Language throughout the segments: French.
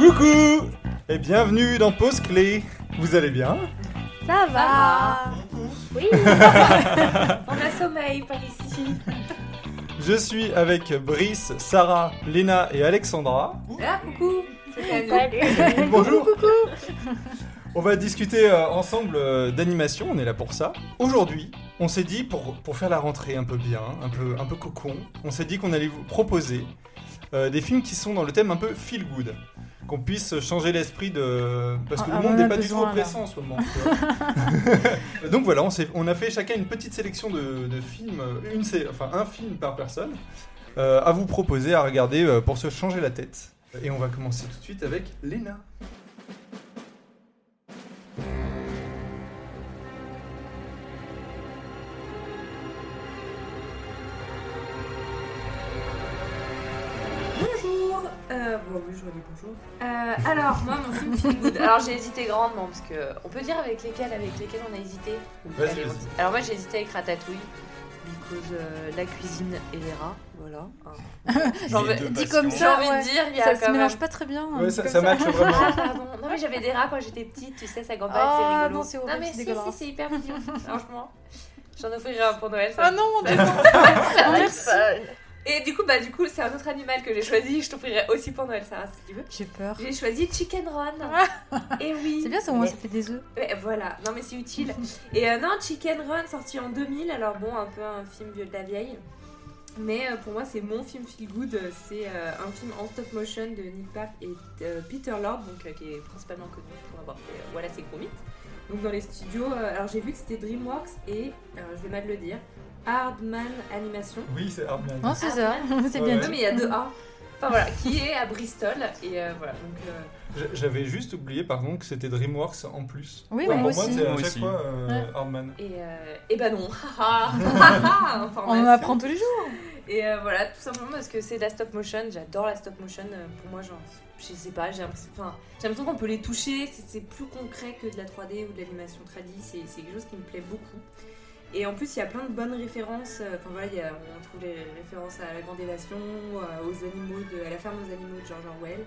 Coucou. Et bienvenue dans Pause Clé. Vous allez bien? Ça va. Oui. On a sommeil par ici. Je suis avec Brice, Sarah, Léna et Alexandra. Ah, coucou. C'est Bonjour. On va discuter euh, ensemble euh, d'animation, on est là pour ça. Aujourd'hui, on s'est dit, pour, pour faire la rentrée un peu bien, un peu, un peu cocon, on s'est dit qu'on allait vous proposer euh, des films qui sont dans le thème un peu feel good. Qu'on puisse changer l'esprit de. Parce que Ah, le monde on n'est pas du tout oppressant en ce moment. Donc voilà, on, a fait chacun une petite sélection de, de films, euh, une, enfin un film par personne, euh, à vous proposer à regarder euh, pour se changer la tête. Et on va commencer tout de suite avec Léna. Euh, Bon, oui, je redis bonjour. Euh, alors, moi, mon film feel good. Alors, j'ai hésité grandement parce que. On peut dire avec lesquels, avec lesquels on a hésité Vas-y, Allez, on vas-y. dit. Alors, moi, j'ai hésité avec Ratatouille. Because euh, la cuisine et les rats, voilà. hein. J'en veux- dit passions. comme ça, j'ai envie ouais. de dire, il y a Ça quand se même. mélange pas très bien. hein, Ouais, dit ça, comme ça match vraiment. Ah, pardon. Non, mais j'avais des rats quand j'étais petite, tu sais, ça gambade, Ah, c'est rigolo. non, c'est horrible, mais c'est si, dégueulasse. si, c'est hyper mignon, franchement. J'en offrirai un pour Noël. ça Ah non, Ça- non, ça va être merci. Et du coup, bah, du coup, c'est un autre animal que j'ai choisi. Je t'offrirai aussi pour Noël, Sarah, si tu veux. J'ai peur. J'ai choisi Chicken Run. Et oui. C'est bien, ça au moins ça fait des œufs. Ouais, voilà, non mais c'est utile. Et euh, non, Chicken Run sorti en 2000, alors bon, un peu un film vieux de la vieille. Mais euh, pour moi, c'est mon film feel good. C'est euh, un film en stop motion de Nick Park et Peter Lord, donc qui est principalement connu pour avoir fait Voilà, c'est Gromit. Donc dans les studios, alors j'ai vu que c'était DreamWorks et, je vais mal le dire, Hardman Animation. Oui, c'est Hardman. Non, c'est ça, c'est bien Ouais. Non mais il y a deux A. Enfin voilà, qui est à Bristol. Et euh, voilà, donc. euh, J'avais juste oublié par contre que c'était DreamWorks en plus. Oui, Enfin, moi pour aussi. moi, c'est à chaque aussi. fois euh, Ouais. Hardman. Et, euh, et bah non, haha, On en apprend tous les jours. Et euh, voilà, tout simplement parce que c'est de la stop motion, j'adore la stop motion. pour moi, genre, je sais pas, j'ai l'impression enfin, j'ai l'impression qu'on peut les toucher, c'est c'est plus concret que de la 3D ou de l'animation tradie, c'est c'est quelque chose qui me plaît beaucoup. Et en plus, il y a plein de bonnes références. euh, Enfin voilà, on trouve les références à la grande évasion, aux animaux, à la ferme aux animaux de George Orwell.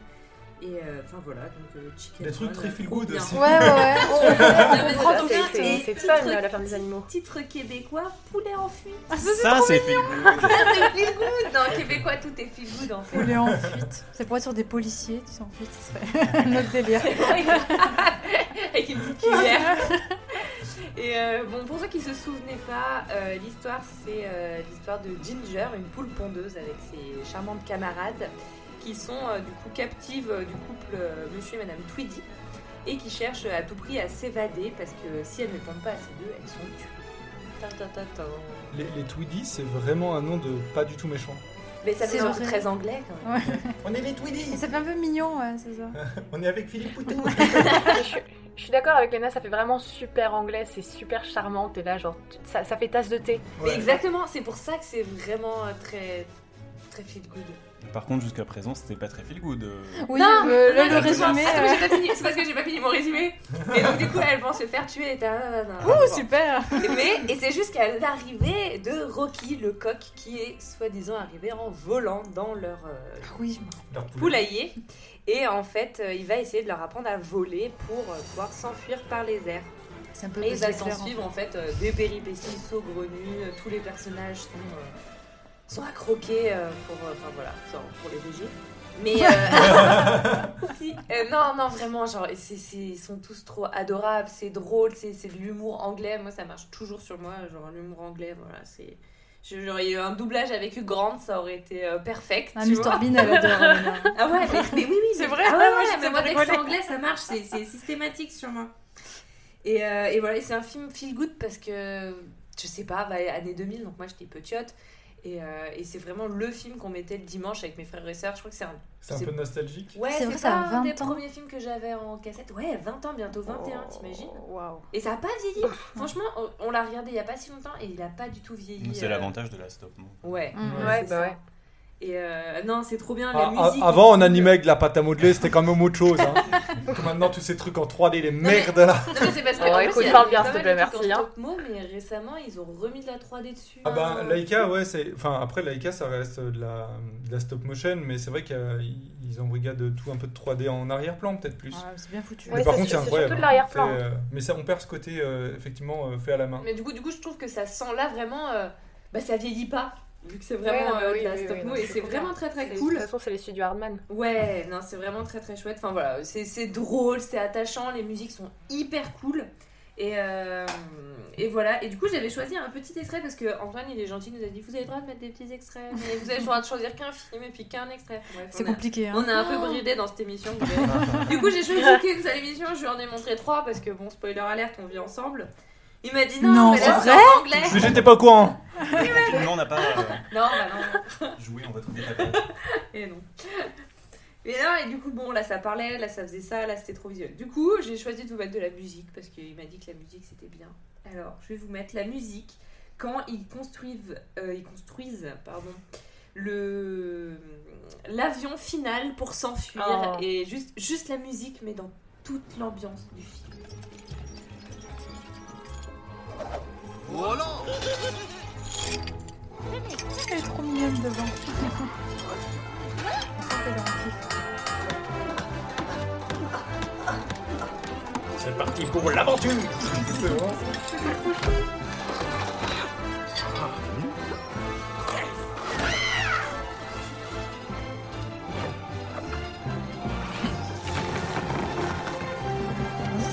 Et euh, enfin voilà, donc euh, Chicken Des trucs Run, très feel good aussi. Ouais, ouais, ouais. On prend tout vite. C'est fun, la ferme des animaux. Titre québécois, poulet en fuite. Ah, ça, c'est Ça, trop c'est mignon. feel good. Ça, c'est feel good Non, québécois, tout est feel good en fait. Poulet en fuite. C'est pour être sur des policiers, tu sais, en fuite, ce serait notre délire. Avec une petite cuillère. Et euh, bon, pour ceux qui se souvenaient pas, euh, l'histoire c'est euh, l'histoire de Ginger, une poule pondeuse avec ses charmantes camarades qui sont euh, du coup captives euh, du couple euh, Monsieur et Madame Tweedy et qui cherchent à tout prix à s'évader parce que si elles ne pondent pas assez d'œufs, elles sont tuées. Ta, ta, ta, ta. Les, les Tweedy, c'est vraiment un nom de pas du tout méchant. Mais ça fait un peu très anglais quand même. On est les Tweedy ça fait un peu mignon, ouais, c'est ça. On est avec Philippe Poutou je, suis- je suis d'accord avec Léna, ça fait vraiment super anglais, c'est super charmant. T'es là, genre, ça, ça fait tasse de thé. Mais exactement, c'est pour ça que c'est vraiment très très feel good. Par contre, jusqu'à présent, c'était pas très feel good. euh. Oui, Non, euh, le non, résumé. Euh. C'est parce que j'ai pas fini mon résumé. Et donc du coup, elles vont se faire tuer. Et, ta- ta- ta- ta- Ouh, Bon. super Mais et c'est jusqu'à l'arrivée de Rocky le coq qui est soi-disant arrivé en volant dans leur euh, Oui, Leur poulailler. Et en fait, euh, il va essayer de leur apprendre à voler pour euh, pouvoir s'enfuir par les airs. c'est un peu Et il Buzz va l'éclair, s'en suivre en fait euh, des péripéties saugrenues. euh, Tous les personnages sont, euh, sont à croquer euh, pour, euh, enfin voilà, pour les VG. Mais euh, si, euh, non, non, vraiment, genre, c'est- ils sont tous trop adorables, c'est drôle, c'est, c'est de l'humour anglais. Moi, ça marche toujours sur moi, genre l'humour anglais, voilà, c'est. je- Genre, il y a eu un doublage avec Hugh Grant, ça aurait été euh, perfect. Ah, tu Mr vois. Bean, elle adore. Elena. Ah ouais, mais, mais oui, oui, C'est vrai, Ah ouais, ouais, mais moi, dès que c'est rigoler. anglais, ça marche, c'est c'est systématique sur moi. Et, euh, et voilà, et c'est un film feel good parce que, je sais pas, bah, année 2000, donc moi j'étais petite. Et, euh, et c'est vraiment le film qu'on mettait le dimanche avec mes frères et sœurs. Je crois que c'est un. C'est un peu nostalgique. Ouais, C'est ça un des 20 ans. premiers films que j'avais en cassette. Ouais, 20 ans, bientôt 21, Oh. t'imagines Waouh. Et ça a pas vieilli. Franchement, on, on l'a regardé il y a pas si longtemps et il a pas du tout vieilli. C'est euh, l'avantage de la stop. mo. Ouais. Mm. ouais, Ouais, bah ça. ouais. Et euh, non, c'est trop bien Ah, la ah, musique. avant, on animait avec de la pâte à modeler, c'était quand même autre chose. Hein. Maintenant, tous ces trucs en 3D, les merdes là. Non, mais c'est parce que Oh, en fait, écoute, il y a parle eu bien, pas s'il te mal plaît, de trucs merci, en hein. mais récemment, ils ont remis de la 3D dessus. Ah ben, hein. Laika, ouais, c'est. Enfin, après, Laika, ça reste de la, de la stop motion, mais c'est vrai qu'ils embrigadent tout un peu de 3D en arrière-plan, peut-être plus. C'est bien foutu. Ouais, mais par c'est contre, c'est c'est incroyable. surtout de l'arrière-plan. C'est, euh, mais ça, on perd ce côté, euh, effectivement, euh, fait à la main. Mais du coup, du coup, je trouve que ça sent là vraiment. euh, bah, ça vieillit pas. Vu que c'est vraiment Ouais, euh, oui, de la oui, stop oui, et c'est vraiment très très C'est- De cool. toute façon, c'est les studios Hardman. Ouais, non, c'est vraiment très très chouette. Enfin voilà, c'est c'est drôle, c'est attachant, les musiques sont hyper cool. Et, euh, et voilà, et du coup j'avais choisi un petit extrait parce que Antoine il est gentil, il nous a dit vous avez le droit de mettre des petits extraits, mais vous avez le droit de choisir qu'un film et puis qu'un extrait. C'est compliqué. Hein. On a un peu bridé dans cette émission. du coup, j'ai choisi qu'une seule émission. Je lui en ai montré trois parce que, bon, spoiler alerte, on vit ensemble. Il m'a dit non, Non, mais là c'est c'est en anglais. Mais j'étais pas au courant. Finalement, on n'a pas euh, Non, bah non. joué, on va trouver ta place. Et non. Et là, et du coup, bon, là ça parlait, là ça faisait ça, là c'était trop visuel. Du coup, j'ai choisi de vous mettre de la musique parce qu'il m'a dit que la musique c'était bien. Alors, je vais vous mettre la musique quand ils construisent, euh, ils construisent, pardon, le l'avion final pour s'enfuir Oh. et juste juste la musique, mais dans toute l'ambiance du film. Elle est trop mignonne devant. C'est parti pour l'aventure.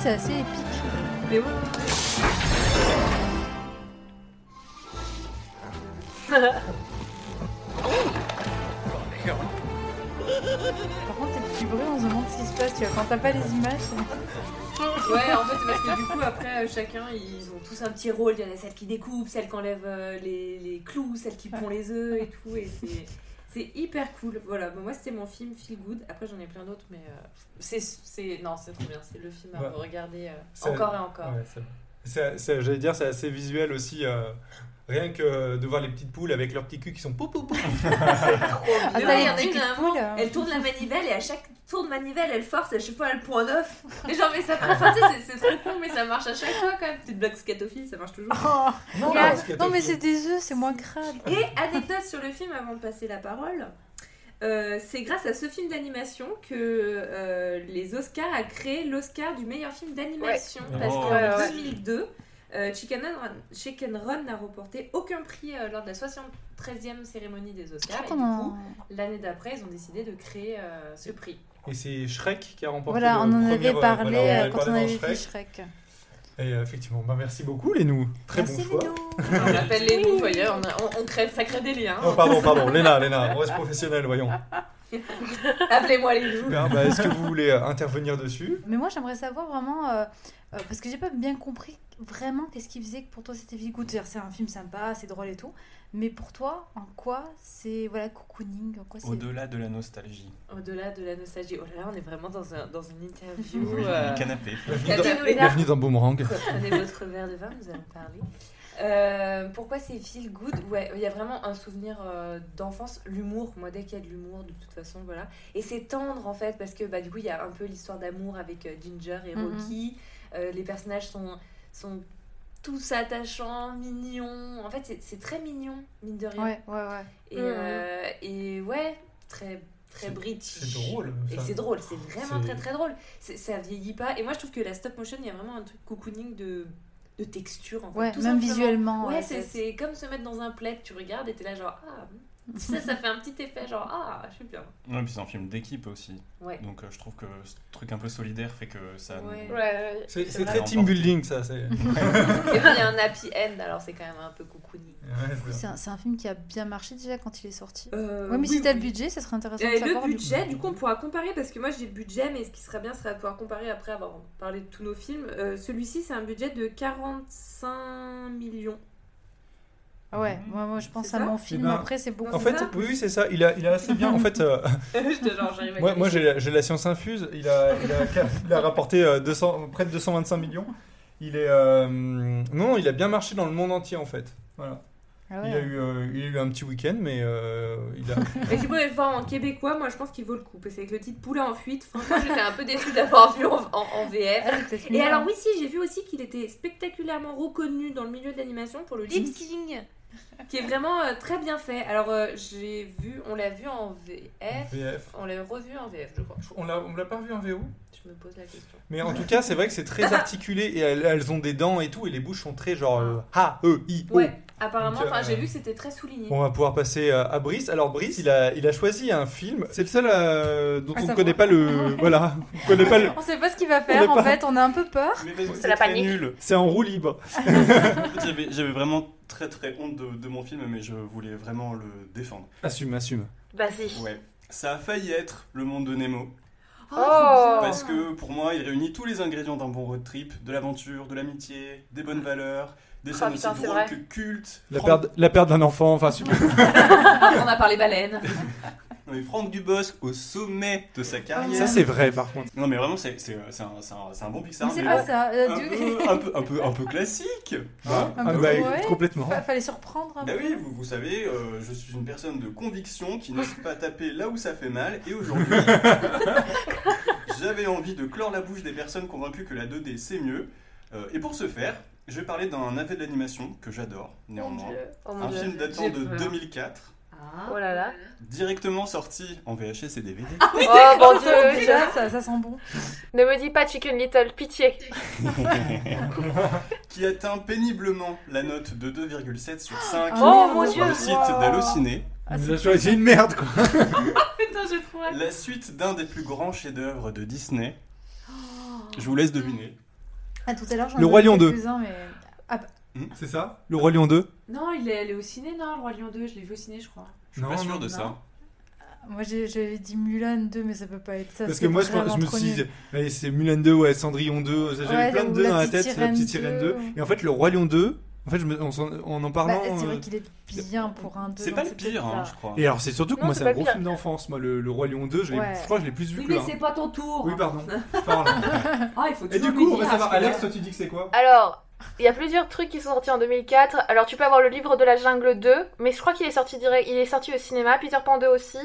C'est assez épique. Mais ouais. T'as pas les images. Ouais, en fait, c'est parce que du coup, après, euh, chacun, ils ont tous un petit rôle. Il y en a celle qui découpe, celle qui enlève euh, les, les clous, celle qui pond les œufs et tout. Et c'est, c'est hyper cool. Voilà, Bon, moi, c'était mon film Feel Good. Après, j'en ai plein d'autres, mais euh, c'est, c'est. Non, c'est trop bien. C'est le film à Ouais. regarder euh, encore et encore. Ouais, c'est- c'est- c'est- J'allais dire, c'est assez visuel aussi. euh, rien que de voir les petites poules avec leurs petits culs qui sont pou pou pou. Ah, il y en a petites une, à un moment, poules, hein. elle tourne la manivelle et à chaque tour de manivelle, elle force, à chaque fois, elle point neuf. Et genre, mais ça prend. Enfin, sais, c'est, trop con, mais ça marche à chaque fois quand même. Petite blague scatophile, ça marche toujours. Oh, Non, mais c'est des œufs, c'est moins grave. Et anecdote sur le film avant de passer la parole. euh, c'est grâce à ce film d'animation que euh, les Oscars a créé l'Oscar du meilleur film d'animation Ouais. parce Oh. qu'en Ouais, ouais. 2002 euh, Chicken, Run, Chicken Run n'a remporté aucun prix euh, lors de la 73e cérémonie des Oscars et du Comment coup l'année d'après ils ont décidé de créer euh, ce prix. Et c'est Shrek qui a remporté. Voilà, le on en premier, avait parlé voilà, on euh, avait quand parlé on avait fait Shrek. Shrek. Et effectivement, bah merci beaucoup les nous. Très Merci, bon choix. On appelle les nous, voyez, on, a- on- on crée, ça crée des liens. Oh pardon, pardon, Léna, Léna, on reste professionnel, voyons. Appelez-moi les. Super, bah, Est-ce que vous voulez euh, intervenir dessus? Mais moi, j'aimerais savoir vraiment. euh, euh, parce que j'ai pas bien compris vraiment qu'est-ce qui faisait que pour toi c'était Feel Good. C'est un film sympa, c'est drôle et tout. Mais pour toi, en quoi c'est voilà cocooning en quoi c'est Au-delà de la nostalgie. Au-delà de la nostalgie, oh là là, on est vraiment dans, un, dans une interview. Oui, euh, canapé. Bienvenue dans, Canapé. bienvenue dans Boomerang. Prenez votre verre de vin, nous allons parler. Euh, pourquoi c'est feel good? Ouais, il y a vraiment un souvenir euh, d'enfance, l'humour. Moi, dès qu'il y a de l'humour, de toute façon, voilà. Et c'est tendre en fait, parce que bah, du coup, il y a un peu l'histoire d'amour avec euh, Ginger et Mhm. Rocky. Euh, les personnages sont, sont tous attachants, mignons. En fait, c'est- c'est très mignon, mine de rien. Ouais, ouais, ouais. Et, Mhm. euh, et ouais, très, très C'est- british. C'est drôle. Et c'est drôle, c'est vraiment très très drôle. C'est- Ça vieillit pas. Et moi je trouve que la stop motion, il y a vraiment un truc cocooning de, de texture en fait. Ouais, tout même simplement. visuellement. Ouais, ouais, c'est c'est comme se mettre dans un plaid, tu regardes et t'es là genre ah. Ça, ça fait un petit effet genre ah, je suis bien. Ouais, puis c'est un film d'équipe aussi. Ouais. Donc euh, je trouve que ce truc un peu solidaire fait que ça. Ouais. Ouais, ouais. C'est vrai. très team building ça. Et puis il y a un happy end, alors c'est quand même un peu cocooning. Ouais, c'est un, film qui a bien marché déjà quand il est sorti. Euh, ouais, mais oui, si t'as oui. le budget, ça serait intéressant Euh, de savoir. le du coup. budget, du coup, on pourra comparer parce que moi j'ai le budget, mais ce qui serait bien serait de pouvoir comparer après avoir parlé de tous nos films. Euh, Celui-ci, c'est un budget de 45 millions. Ah ouais, moi, moi je pense à mon film. ben, Après, c'est beaucoup. Non, En fait, ça oui, c'est ça. Il a, il a assez bien. En fait, euh, moi, moi j'ai la- science infuse. Il a, il a, il a rapporté euh, 200, près de 225 millions. Il est, euh, non, il a bien marché dans le monde entier en fait. Voilà. Ah Il, a eu, euh, il a eu un petit week-end, mais euh, il a. Et si vous voulez le voir en québécois, moi je pense qu'il vaut le coup. Parce qu'avec le titre Poulet en fuite, franchement j'étais un peu déçue d'avoir vu en, en- en VF. Ah, Et alors oui, si, j'ai vu aussi qu'il était spectaculairement reconnu dans le milieu de l'animation pour le lip sync, qui est vraiment euh, très bien fait. Alors euh, j'ai vu, on l'a vu en VF, VF. on l'a revu en VF, je crois. On l'a, on l'a pas vu en VO Je me pose la question. Mais en tout cas, c'est vrai que c'est très articulé et elles, elles ont des dents et tout, et les bouches sont très genre euh, A, E, I, O. Ouais, apparemment, euh, enfin j'ai vu que c'était très souligné. On va pouvoir passer euh, à Brice. Alors Brice, il a, il a choisi un film. C'est le seul euh, dont Ah, on ne connaît pas le. voilà, on connaît pas le. On sait pas ce qu'il va faire en pas- fait, on a un peu peur. C'est la très panique. nul. C'est en roue libre. J'avais vraiment très très honte de, de mon film, mais je voulais vraiment le défendre. Assume, assume. Vas-y. Ouais. Ça a failli être le monde de Nemo. Oh. Parce que pour moi, il réunit tous les ingrédients d'un bon road trip, de l'aventure, de l'amitié, des bonnes valeurs, des Ah, scènes putain, aussi c'est drôles vrai. que cultes. La Franck- perte, la perte d'un enfant, enfin super. on a parlé baleine. Non, mais Franck Dubosc au sommet de sa carrière. Ça c'est vrai par contre. Non mais vraiment, c'est c'est- c'est un, c'est un- c'est un bon Pixar. Mais c'est mais pas ça. euh, un, du- peu, un, peu, un, peu, un peu classique. Ah, Un ah, peu, bah, ouais. complètement. Fa- Fallait surprendre un Bah peu. oui, vous, vous savez, euh, je suis une personne de conviction qui n'ose pas taper là où ça fait mal. Et aujourd'hui, j'avais envie de clore la bouche des personnes convaincues que la 2D c'est mieux. Euh, et pour ce faire, je vais parler d'un AV d'animation que j'adore Mon néanmoins. Dieu. Oh mon Un Dieu. film datant J'ai de peur. 2004, Oh là là. directement sorti en VHS et DVD. Oh mon Ça sent- Dieu. déjà, ça, ça sent bon. Ne me dis pas Chicken Little, pitié. qui atteint péniblement la note de 2,7 sur 5 Oh, mon sur Dieu. le site Wow. d'Allociné. Ah, nous choisi une merde quoi. Putain, j'ai trop hâte. La suite d'un des plus grands chefs-d'œuvre de Disney. Je vous laisse deviner. Ah, tout à l'heure, j'en Le ai Roi vu Lion 2. quelques-uns, mais... C'est ça? Le Roi Lion 2 Non, il est allé au ciné, non, le Roi Lion 2, je l'ai vu au ciné, je crois. Je suis pas sûr de non. ça. Moi, j'ai- j'avais dit Mulan 2, mais ça peut pas être ça. Parce c'est que moi je, je me suis dit, c'est Mulan 2, ouais, Cendrillon 2, j'avais Ouais, plein de ou 2 la dans la tête, la petite sirène sirène 2. 2. Et en fait, le Roi Lion 2, en fait, je me- en en Bah, parlant. c'est euh, vrai qu'il est bien pour un 2. C'est pas le pire, hein, je crois. Et alors, c'est surtout que Non, moi, c'est c'est un gros pire. film d'enfance. Moi, le, le Roi Lion 2, je, Ouais. je crois que je l'ai plus vu Oui, que mais c'est pas ton tour. Oui, pardon. Parle. Ah, il faut Et du coup, on va savoir, Alex, toi, tu dis que c'est quoi? Alors, il y a plusieurs trucs qui sont sortis en 2004. Alors, tu peux avoir le livre de la jungle 2, mais je crois qu'il est sorti direct. Il est sorti au cinéma. Peter Pan 2 aussi.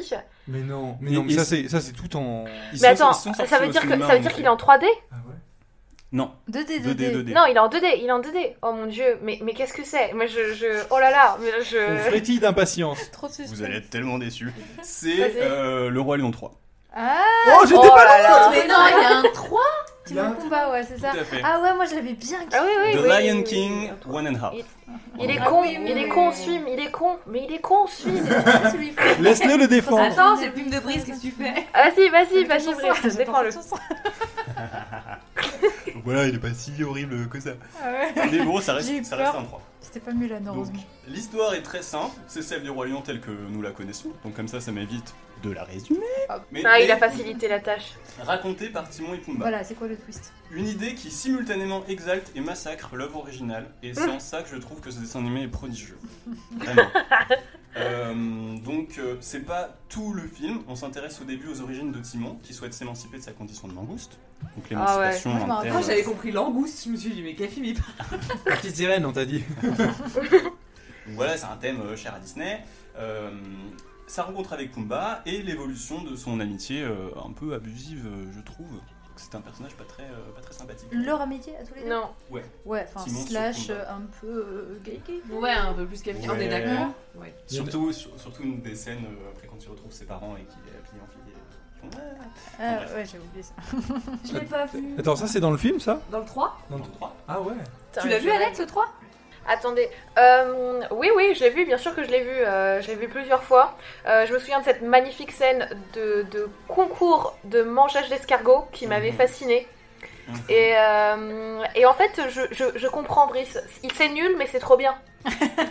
Mais non, mais non, mais ça, c'est- ça, c'est tout en. Ils mais sont- attends, ils sont sortis ça veut au dire que cinéma, ça veut dire qu'il est en 3D Ah ouais Non, 2D, 2D, 2D. Non, il est en 2D. Il est en 2D. Oh mon dieu, mais mais qu'est-ce que c'est? Moi, je, je, oh là là, mais On je. frétille d'impatience. Trop de suspense. Vous allez être tellement déçus. C'est Vas-y. euh, Le Roi Lion 3. Ah, Oh, j'étais Oh pas là là. Mais non, il y a un 3 tu Il y a me un- Pumba, ouais, c'est Tout ça. à fait. Ah ouais, moi je l'avais bien Ah oui, oui, The oui, Lion oui, King, oui. One and Half. Il- est Ah con, oui, oui, il est oui, con film, il est con, mais il est con celui Laisse-le le défendre. Attends, c'est le film de Brice, qu'est-ce que tu fais? Ah, Vas-y, vas-y, la vas-y, Brice, défends-le. Voilà, il est pas si horrible que ça. Ah ouais. Mais bon, ça J'ai eu reste, ça reste peur. un 3. C'était pas Mulan, Donc, heureusement. l'histoire est très simple, c'est celle du Roi Lion telle que nous la connaissons, donc comme ça, ça m'évite de la résumer. Mais, Ah, il mais a facilité la tâche. racontée par Timon et Pumba. Voilà, c'est quoi le twist? Une idée qui simultanément exalte et massacre l'œuvre originale, et c'est en ça que je trouve que ce dessin animé est prodigieux. Vraiment. Euh, donc, euh, c'est pas tout le film, on s'intéresse au début aux origines de Timon, qui souhaite s'émanciper de sa condition de mangouste. Donc, l'émancipation termes- Moi j'avais compris langouste, je me suis dit, mais quel film il parle? La petite sirène, on t'a dit. Voilà, c'est un thème euh, cher à Disney. Sa rencontre avec Pumba et l'évolution de son amitié euh, un peu abusive, euh, je trouve. C'est un personnage pas très, euh, pas très sympathique. Leur amitié à tous les deux Non. Ouais, enfin, Timon sur slash Pumba. un peu euh, gay gay. Ouais, un peu plus qu'elle on Ouais. est d'accord. Ouais. Surtout, sur- surtout une des scènes euh, après quand il retrouve ses parents et qu'il est habillé en fille. Ouais. Ah Bref. ouais, j'ai oublié ça. Je l'ai pas vu. Attends, ça c'est dans le film ça? Dans le 3 Dans le- Dans le 3. Ah ouais. Tu l'as vu Alex le 3 Attendez, euh, oui, oui, je l'ai vu, bien sûr que je l'ai vu, euh, je l'ai vu plusieurs fois. Euh, je me souviens de cette magnifique scène de, de concours de mangeage d'escargot qui m'avait Mhm. fascinée. Mhm. Et, euh, et en fait, je, je, je comprends Brice. Il c'est nul, mais c'est trop bien.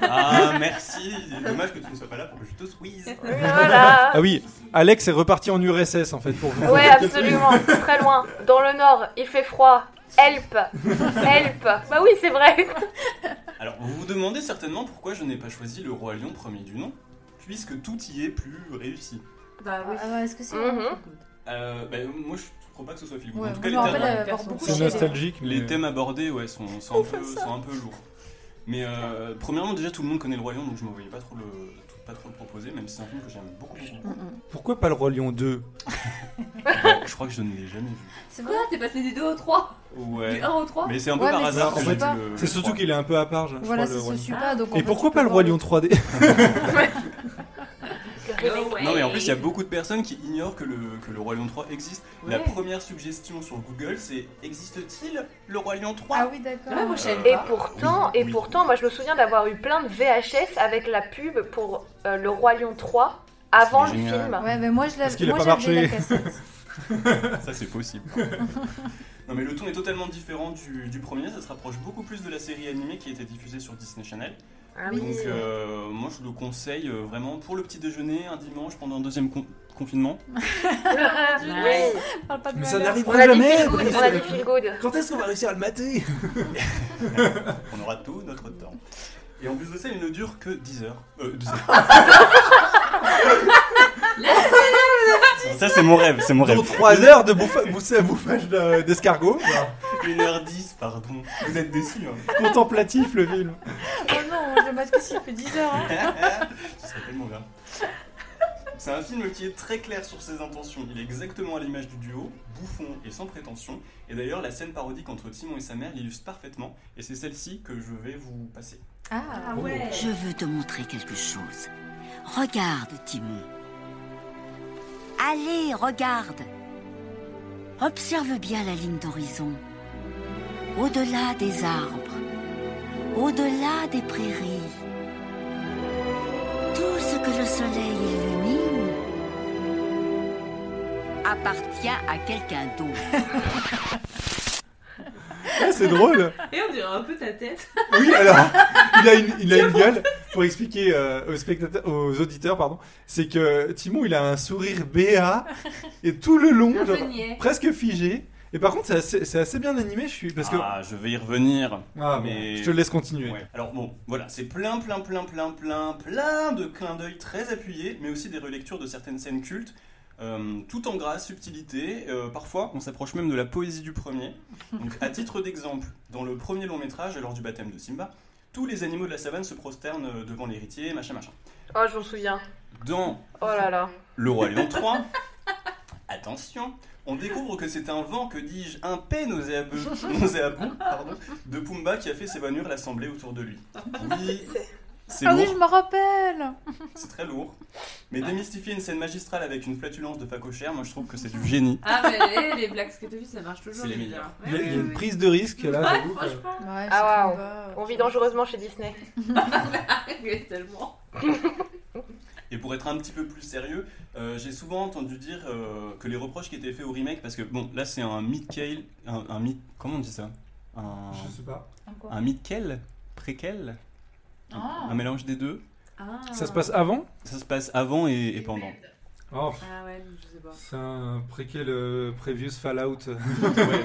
Ah, merci. Dommage que tu ne sois pas là pour que je te squeeze. Voilà. Ah oui, Alex est reparti en URSS en fait pour vous. Ouais, absolument, très loin. Dans le nord, il fait froid. Help Help Bah oui, c'est vrai Alors, vous vous demandez certainement pourquoi je n'ai pas choisi le Roi Lion premier du nom, puisque tout y est plus réussi. Bah oui. Ah est-ce que c'est Mhm. vraiment feel good Euh, bah, moi, je crois pas que ce soit feel good. Ouais, en tout moi, cas, je les me thèmes- rappelle thèmes- avoir beaucoup C'est chialé. nostalgique. Les thèmes abordés ouais, sont, sont, un peu, sont un peu lourds. Mais euh, premièrement, déjà tout le monde connaît le Roi Lion, donc je ne me voyais pas trop le, tout- pas trop le proposer, même si c'est un film que j'aime beaucoup. beaucoup. Pourquoi pas le Roi Lion 2 Ouais, je crois que je ne l'ai jamais vu. C'est Quoi vrai T'es passé des 2 au 3 Ouais. Du 1 au 3 Mais c'est un peu Ouais, par mais hasard que en j'ai fait, vu le. C'est le surtout qu'il est un peu à part, je je Voilà, crois, ça le Roi se Lion. suit pas. Donc en Et fait, pourquoi tu pas le Roi Lion 3D Non mais en plus il y a beaucoup de personnes qui ignorent que le, que le Roi Lion 3 existe. La Ouais. première suggestion sur Google c'est existe-t-il le Roi Lion 3 Ah oui, d'accord. Ouais, moi, je savais Et pas. pourtant, Oui, et oui. pourtant, moi je me souviens d'avoir eu plein de VHS avec la pub pour euh, le Roi Lion 3 avant le génial. film. Ouais, mais moi, je Parce qu'il l'avais. a Moi, pas j'avais la marché. cassette. Ça c'est possible. non mais le ton est totalement différent du, du premier, ça se rapproche beaucoup plus de la série animée qui était diffusée sur Disney Channel. Ah Oui. Donc euh, moi je le conseille euh, vraiment pour le petit déjeuner un dimanche pendant un deuxième con- confinement. Oui. Parle pas de Mais ma ça n'arrivera On a dit jamais on a. Quand est-ce qu'on va réussir à le mater? On aura tout notre temps. Et en plus de ça, il ne dure que 10 heures. Euh, 10 heures. Ça c'est mon rêve, c'est mon rêve. Dans 3 heures de bouffa- bouffa- bouffage de- d'escargot. 1h10, pardon. Vous êtes déçus. Hein. Oh Contemplatif le film. non, je le masque s'il fait 10 heures. hein. Ce serait tellement grave. C'est un film qui est très clair sur ses intentions. Il est exactement à l'image du duo, bouffon et sans prétention. Et d'ailleurs, la scène parodique entre Timon et sa mère l'illustre parfaitement. Et c'est celle-ci que je vais vous passer. Ah, Ah ouais. Je veux te montrer quelque chose. Regarde, Timon. Allez, regarde. Observe bien la ligne d'horizon. Au-delà des arbres, au-delà des prairies. Tout ce que le soleil illumine appartient à quelqu'un d'autre. Ah, c'est drôle. Et on dirait un peu ta tête. Oui, alors, il a une, il a une gueule, pour expliquer euh, aux, spectateurs, aux auditeurs, pardon, c'est que Timon, il a un sourire béat, et tout le long, genre, presque figé. Et par contre, c'est assez, bien animé, je suis. Parce que. Ah, je vais y revenir. Ah, bon, mais- je te laisse continuer. Ouais. Alors bon, voilà, c'est plein, plein, plein, plein, plein, plein de clins d'œil très appuyés, mais aussi des relectures de certaines scènes cultes, euh, tout en grâce, subtilité. euh, parfois, on s'approche même de la poésie du premier. Donc, à titre d'exemple, dans le premier long métrage, lors du baptême de Simba, tous les animaux de la savane se prosternent euh, devant l'héritier, machin, machin. Oh, je m'en souviens. Dans Oh là là. Le Roi Lion 3, attention, on découvre que c'est un vent, que dis-je, un paix nauséabond, nauséabond, pardon, de Pumba qui a fait s'évanouir l'assemblée autour de lui. Oui, c'est ah oui, lourd, je me rappelle. c'est très lourd. Mais démystifier une scène magistrale avec une flatulence de facochère, moi je trouve que c'est du génie. Ah, mais les, les Black Scatterfish, ça marche toujours. C'est les meilleurs. Il y a, une prise de risque là, ouais. franchement. Ouais, Ah, waouh. Pumba, On vit dangereusement chez Disney. Tellement. Et pour être un petit peu plus sérieux, euh, j'ai souvent entendu dire euh, que les reproches qui étaient faits au remake, parce que bon, là c'est un mid-cale, un, un mid, comment on dit ça? Un, Je sais pas. Quoi? Un mid-cale Préquel? Un, Ah. un mélange des deux Ah. Ça se passe avant? Ça se passe avant et, et pendant. Oh, Ah ouais, je sais pas. c'est un préquel euh, Previous Fallout. Ouais.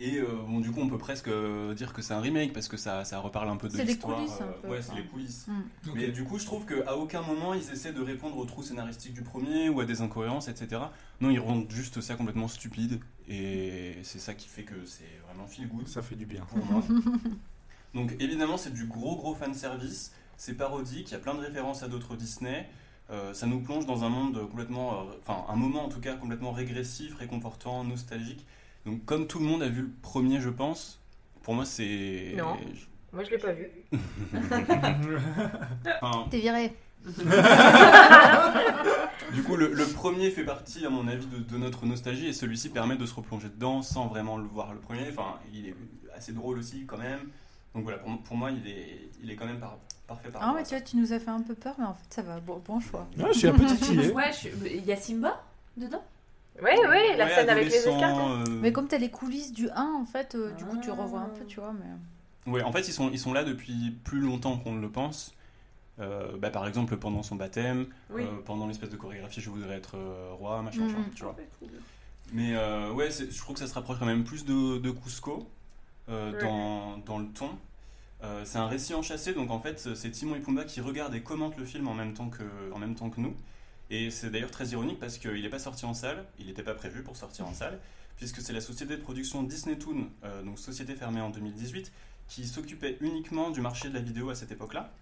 Et euh, bon, du coup, on peut presque euh, dire que c'est un remake parce que ça, ça reparle un peu de C'est les l'histoire. coulisses, un euh, peu, ouais, c'est les coulisses. Mais du coup, je trouve qu'à aucun moment ils essaient de répondre aux trous scénaristiques du premier ou à des incohérences, etc. Non, ils rendent juste ça complètement stupide. Et c'est ça qui fait que c'est vraiment feel good Ça fait du bien. pour moi. Donc évidemment, c'est du gros gros fan service. C'est parodique, il y a plein de références à d'autres Disney. Euh, ça nous plonge dans un monde complètement, euh, enfin un moment en tout cas complètement régressif, réconfortant, nostalgique. Donc comme tout le monde a vu le premier, je pense, pour moi c'est. Non. Moi, je l'ai pas vu. Enfin, T'es viré. du coup, le, le premier fait partie, à mon avis, de, de notre nostalgie et celui-ci permet de se replonger dedans sans vraiment le voir le premier. Enfin, il est assez drôle aussi quand même. Donc voilà, pour, pour moi, il est, il est quand même par- parfait par Ah ouais, tu vois, tu nous as fait un peu peur, mais en fait, ça va. Bon, bon choix. Ouais, je suis un peu titillé. Ouais, il y a Simba dedans? Oui, oui, la Ouais, scène avec les escargots. euh, Mais comme t'as les coulisses du 1, en fait, euh, du coup, tu Ah. revois un peu, tu vois. Mais... Ouais, en fait, ils sont, ils sont là depuis plus longtemps qu'on ne le pense. Euh, bah, par exemple, pendant son baptême, Oui. euh, pendant l'espèce de chorégraphie Je voudrais être euh, roi, machin, machin, tu vois. Mais euh, ouais, je trouve que ça se rapproche quand même plus de, de Cusco euh, Ouais. dans, dans le ton. Euh, c'est un récit enchâssé, donc en fait, c'est Timon et Pumba qui regardent et commentent le film en même temps que, en même temps que nous. Et c'est d'ailleurs très ironique parce qu'il n'est pas sorti en salle, il n'était pas prévu pour sortir en salle, puisque c'est la société de production Disney Toon, euh, donc société fermée en 2018, qui s'occupait uniquement du marché de la vidéo à cette époque-là.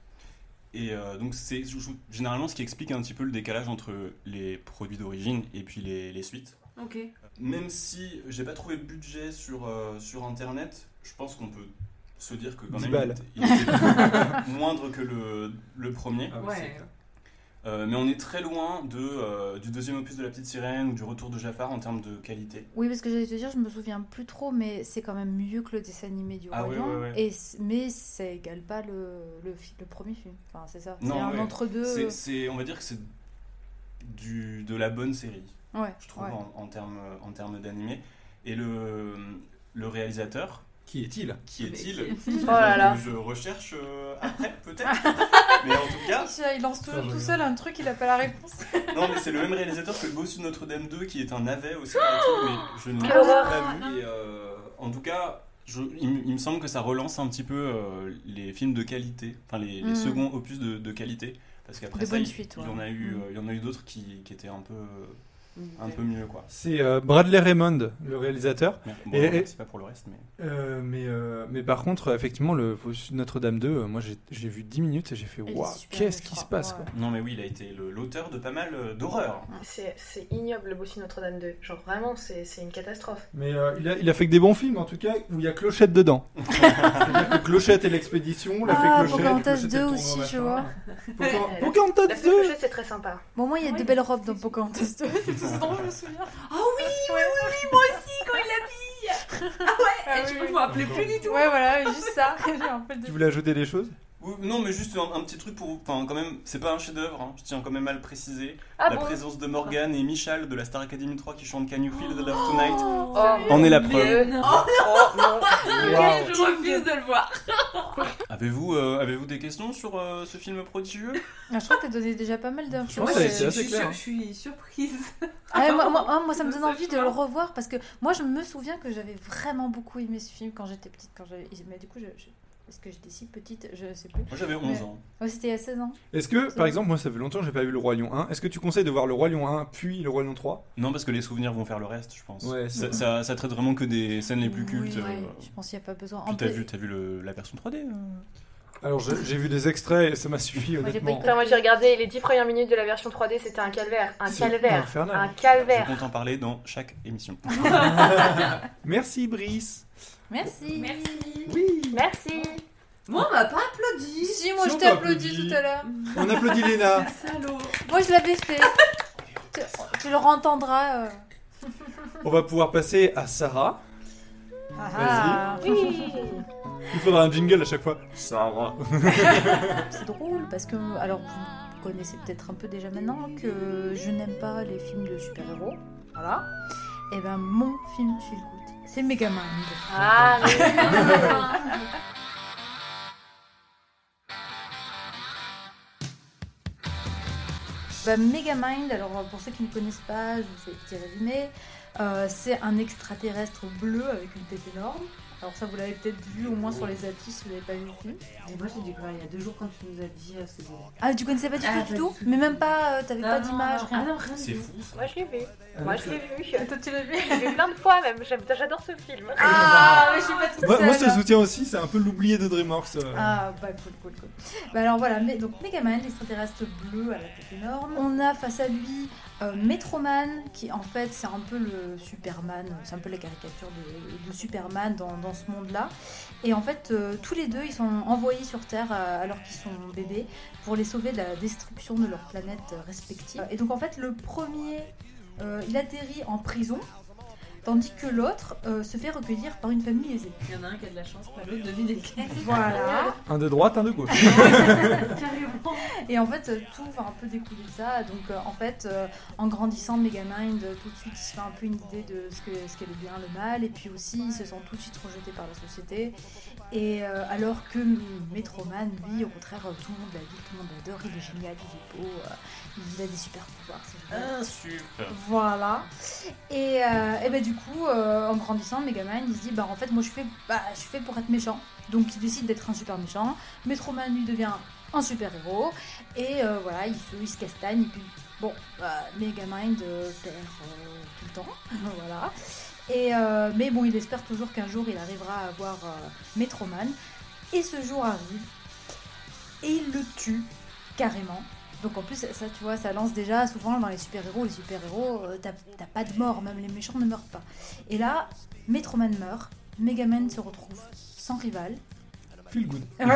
Et euh, donc c'est généralement ce qui explique un petit peu le décalage entre les produits d'origine et puis les, les suites. Ok. Même si j'ai pas trouvé de budget sur, euh, sur internet, je pense qu'on peut se dire que quand 10 même il était, il était moindre que le, le premier. Ah Ouais. Euh, mais on est très loin de, euh, du deuxième opus de La Petite Sirène ou du Retour de Jafar en termes de qualité. Oui, parce que j'allais te dire, je me souviens plus trop, mais c'est quand même mieux que le dessin animé du Ah Roi ouais, ouais, ouais. Et mais ça égale pas le, le, le premier film. Enfin, c'est ça. C'est Non, un entre-deux. C'est- on va dire que c'est du, de la bonne série, Ouais, je trouve, ouais. en, en termes, en termes d'animé. Et le, le réalisateur, Qui est-il? Qui est-il? Oh là là. Je recherche euh, après, peut-être. mais en tout cas, Il lance tout je seul un truc, il a pas la réponse. non, mais c'est le même réalisateur que le Bossu Notre-Dame 2, qui est un navet aussi, mais je ne l'ai Quelle horreur. pas vu. Et, euh, en tout cas, je- il, me- il me semble que ça relance un petit peu euh, les films de qualité, enfin les, les Mhm. seconds opus de, de qualité, parce qu'après ça, il, suites, il y en a eu, il y en a eu d'autres qui, qui étaient un peu, un peu mieux, quoi. C'est euh, Bradley Raymond, le réalisateur. Mais, bon, Et- et- c'est pas pour le reste, mais. Euh, mais, euh, mais par contre, effectivement, le Notre-Dame 2, euh, moi j'ai vu 10 minutes et j'ai fait Waouh, qu'est-ce qui se passe quoi. Non, mais oui, il a été l'auteur de pas mal d'horreurs. C'est ignoble le Bossu Notre-Dame 2. Genre vraiment, c'est une catastrophe. Mais euh, il, a, il a fait que des bons films en tout cas où il y a Clochette dedans. Que Clochette et l'expédition, l'a Ah, fait Clochette. Pocahontas Clochette et 2 le aussi, tu vois. Pocahontas fête 2 clochette, c'est très sympa. Bon, moi, il y a de belles robes dans Pocahontas 2, c'est tout ce dont je me souviens. Ah oui, oui, oui, oui, moi aussi, quand il l'habille Ah ouais, Ah je, oui. je me rappelais plus du tout Ouais, voilà, juste ça. J'ai un peu de- Tu voulais ajouter des choses? Oui, non, mais juste un, un petit truc pour. Enfin, quand même, c'est pas un chef-d'œuvre, hein, je tiens quand même à le préciser. Ah la bon présence de Morgan et Michal de la Star Academy 3 qui chantent Can You Feel the Love Tonight Oh, en est la preuve. Non. Oh non. Ok, je refuse de le voir Avez-vous euh, avez-vous des questions sur euh, ce film prodigieux? Ah, je crois que t'as donné déjà pas mal d'infos. Je je, je- je- je suis surprise Ah moi, moi, ah, moi, ça me donne envie je de le revoir parce que moi, je me souviens que j'avais vraiment beaucoup aimé ce film quand j'étais petite. Quand. Mais du coup, je... je- est-ce que j'étais si petite Je sais plus. Moi j'avais 11 Mais- ans. Ouais, c'était il y a 16 ans. Est-ce que, par exemple, moi ça fait longtemps que j'ai pas vu le Roi Lion 1, est-ce que tu conseilles de voir le Roi Lion 1 puis le Roi Lion 3 Non, parce que les souvenirs vont faire le reste, je pense. Ouais, ça, ça, ça traite vraiment que des scènes les plus cultes. Oui, euh, Je pense qu'il n'y a pas besoin. Puis t'as vu, t'as vu le- la version 3D euh Alors j'ai vu des extraits et ça m'a suffi j'ai honnêtement. Putain, moi j'ai regardé les 10 premières minutes de la version 3D, c'était un calvaire. Un C'est calvaire. infernal. Un Je calvaire. compte en parler dans chaque émission. Merci Brice. Merci. Merci Oui. Merci. Moi, on m'a pas applaudi Si, moi Si, je on t'ai t'a applaudi applaudi. tout à l'heure. On applaudit Léna. Salaud Moi je l'avais fait. tu, tu le entendras. euh. On va pouvoir passer à Sarah. Ah, Oui. Il faudra un jingle à chaque fois. Sarah. C'est drôle parce que, alors vous connaissez peut-être un peu déjà maintenant que je n'aime pas les films de super-héros. Voilà. Et ben mon film feel c'est Megamind. Ah, mais Bah, Megamind, alors pour ceux qui ne connaissent pas, je vous fais un petit résumé. Euh, c'est un extraterrestre bleu avec une tête énorme. Alors ça vous l'avez peut-être vu au moins sur les affiches si vous n'avez pas vu le film. Et moi, j'ai découvert il y a deux jours quand tu nous as dit euh, ce que c'était. Ah tu connaissais pas du Ah, tout pas du tout tout. Mais même pas, euh, t'avais pas d'image, rien. Ah non, rien C'est du tout. fou ça. moi je l'ai vu. Moi je l'ai vu. Toi tu l'as vu Je l'ai vu plein de fois même. J'adore ce film. Ah, mais je suis pas toute Moi, moi, seule. te soutiens aussi, c'est un peu l'oublié de DreamWorks. euh. Ah bah cool cool cool. Bah alors voilà, mais, donc Megamind, l'extraterrestre bleu à la tête énorme. On a face à lui euh, Metroman qui en fait c'est un peu le Superman, c'est un peu la caricature de, de Superman dans, dans ce monde-là. Et en fait euh, tous les deux ils sont envoyés sur Terre euh, alors qu'ils sont bébés pour les sauver de la destruction de leur planète euh, respective. Et donc en fait le premier il atterrit en prison. Tandis que l'autre euh, se fait recueillir par une famille aisée. Il y en a un qui a de la chance, pas l'autre, devine lequel. Voilà. Un de droite, un de gauche. Carrément. Et en fait, euh, tout va un peu découler de ça. Donc, euh, en fait, euh, en grandissant, Megamind, tout de suite, il se fait un peu une idée de ce qu'est ce qu'est le bien, le mal. Et puis aussi, il se sent tout de suite rejeté par la société. Et euh, alors que Metroman, lui, au contraire, tout le monde l'adule, tout le monde l'adore, il est génial, il est beau, euh, il a des super pouvoirs, c'est génial. Ah, super. Voilà. Et, euh, et ben du coup, euh, en grandissant, Megamind, il se dit, bah en fait, moi je suis fait, bah, je fait pour être méchant. Donc il décide d'être un super méchant. Metroman lui devient un super héros. Et euh, voilà, il se, il se castagne. Et puis, bon, bah, Megamind perd tout le temps. voilà. Et, mais bon, il espère toujours qu'un jour il arrivera à avoir Metroman. Et ce jour arrive. Et il le tue, carrément. Donc en plus, ça, tu vois, ça lance déjà souvent dans les super-héros. Les super-héros, euh, t'as t'as pas de mort, même les méchants ne meurent pas. Et là, Metroman meurt. Megaman se retrouve sans rival. Feel good.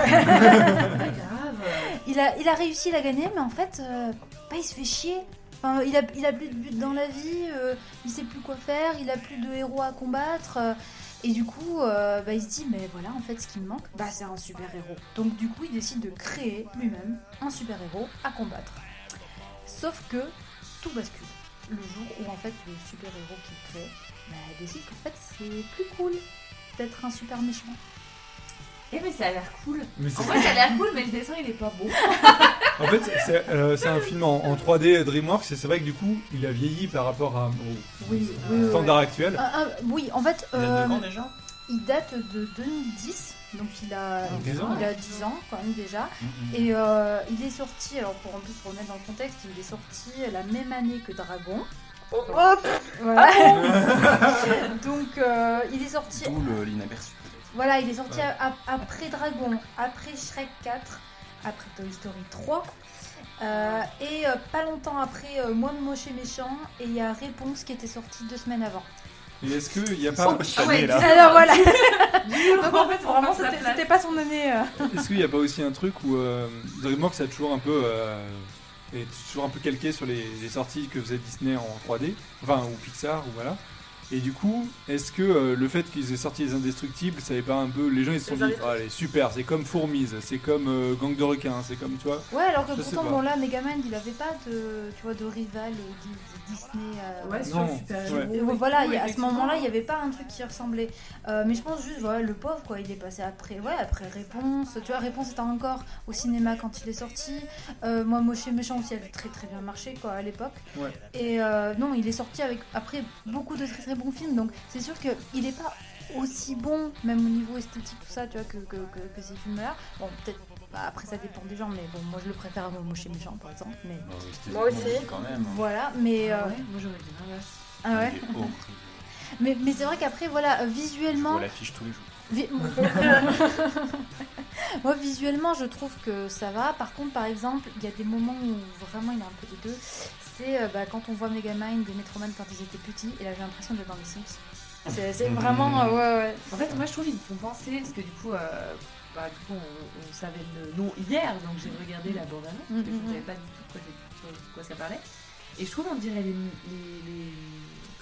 Il a, il a réussi à la gagner, mais en fait, euh, bah, il se fait chier. Enfin, il, a, il a plus de but dans la vie, euh, il sait plus quoi faire, il a plus de héros à combattre. Et du coup, euh, bah, il se dit, mais voilà, en fait, ce qui me manque, bah, c'est un super-héros. Donc, du coup, il décide de créer lui-même un super-héros à combattre. Sauf que tout bascule. Le jour où, en fait, le super-héros qu'il crée bah, décide qu'en fait, c'est plus cool d'être un super méchant. Eh mais ça a l'air cool. Mais En vrai ça a l'air cool mais le dessin il est pas beau. En fait, c'est euh, un film en, en 3D DreamWorks et c'est vrai que du coup, il a vieilli par rapport à, au Oui, oui, standard actuel. Ah, ah, oui, en fait, Il a euh, deux ans déjà il date de 2010, donc il a, Donc, 10 ans. il a 10 ans quand même déjà. Mhm. Et euh, il est sorti, alors pour en plus remettre dans le contexte, il est sorti la même année que Dragon. Oh, oh, Voilà. donc euh, il est sorti, D'où l'inaperçu. Voilà, il est sorti après Dragon, après Shrek 4, après Toy Story 3. euh, et euh, pas longtemps après euh, Moi moche et méchant et il y a Réponse qui était sorti deux semaines avant. Et est-ce qu'il n'y a pas, Cette année, là. Alors voilà, Donc en fait vraiment c'était pas son année. euh. est-ce qu'il y a pas aussi un truc où euh, DreamWorks a toujours un peu euh, est toujours un peu calqué sur les, les sorties que faisait Disney en 3D, enfin ou Pixar ou voilà. Et du coup, est-ce que euh, le fait qu'ils aient sorti les Indestructibles, ça n'est pas un peu les gens ils se sont dit Indestructibles. allez super, c'est comme Fourmise, c'est comme euh, Gang de requins, c'est comme tu vois. Ouais, alors que pourtant, bon là, Megaman, il avait pas de, tu vois, de rival euh, Di- Di- Disney. euh, Ouais, Non, super ouais. Et voilà, a- à ce moment-là, il n'y avait pas un truc qui ressemblait. Euh, mais je pense juste, voilà, le pauvre, quoi, il est passé après, ouais, après Réponse. Tu vois, Réponse était encore au cinéma quand il est sorti. Euh, moi, Moche et Méchant aussi avait très très bien marché, quoi, à l'époque. Ouais. Et euh, non, il est sorti avec, après, beaucoup de très très films. Donc, c'est sûr qu'il n'est pas aussi bon, même au niveau esthétique, tout ça, tu vois, que, que, que, que ces films-là. Bon, peut-être, bah, après, ça dépend des gens, mais bon, moi, je le préfère à Moche et Méchant, par exemple. Mais Moi aussi. Quand même. hein. voilà, mais. euh, Ah ouais, moi j'aurais dit l'inverse. ah ouais. Mais, mais c'est vrai qu'après, voilà, euh, Je visuellement. vois l'affiche tous les jours. vi- Moi, visuellement, je trouve que ça va. Par contre, par exemple, il y a des moments où vraiment il a un peu des deux. C'est euh, bah, quand on voit Megamind et Metroman quand ils étaient petits, et là j'ai l'impression d'être dans les Sims. C'est c'est vraiment. euh, ouais, ouais. En fait moi je trouve qu'ils me font penser parce que du coup, euh, bah, du coup on, on savait le nom hier donc j'ai regardé la bande annonce parce que je ne savais pas du tout de quoi, de quoi ça parlait. Et je trouve on dirait les, les, les-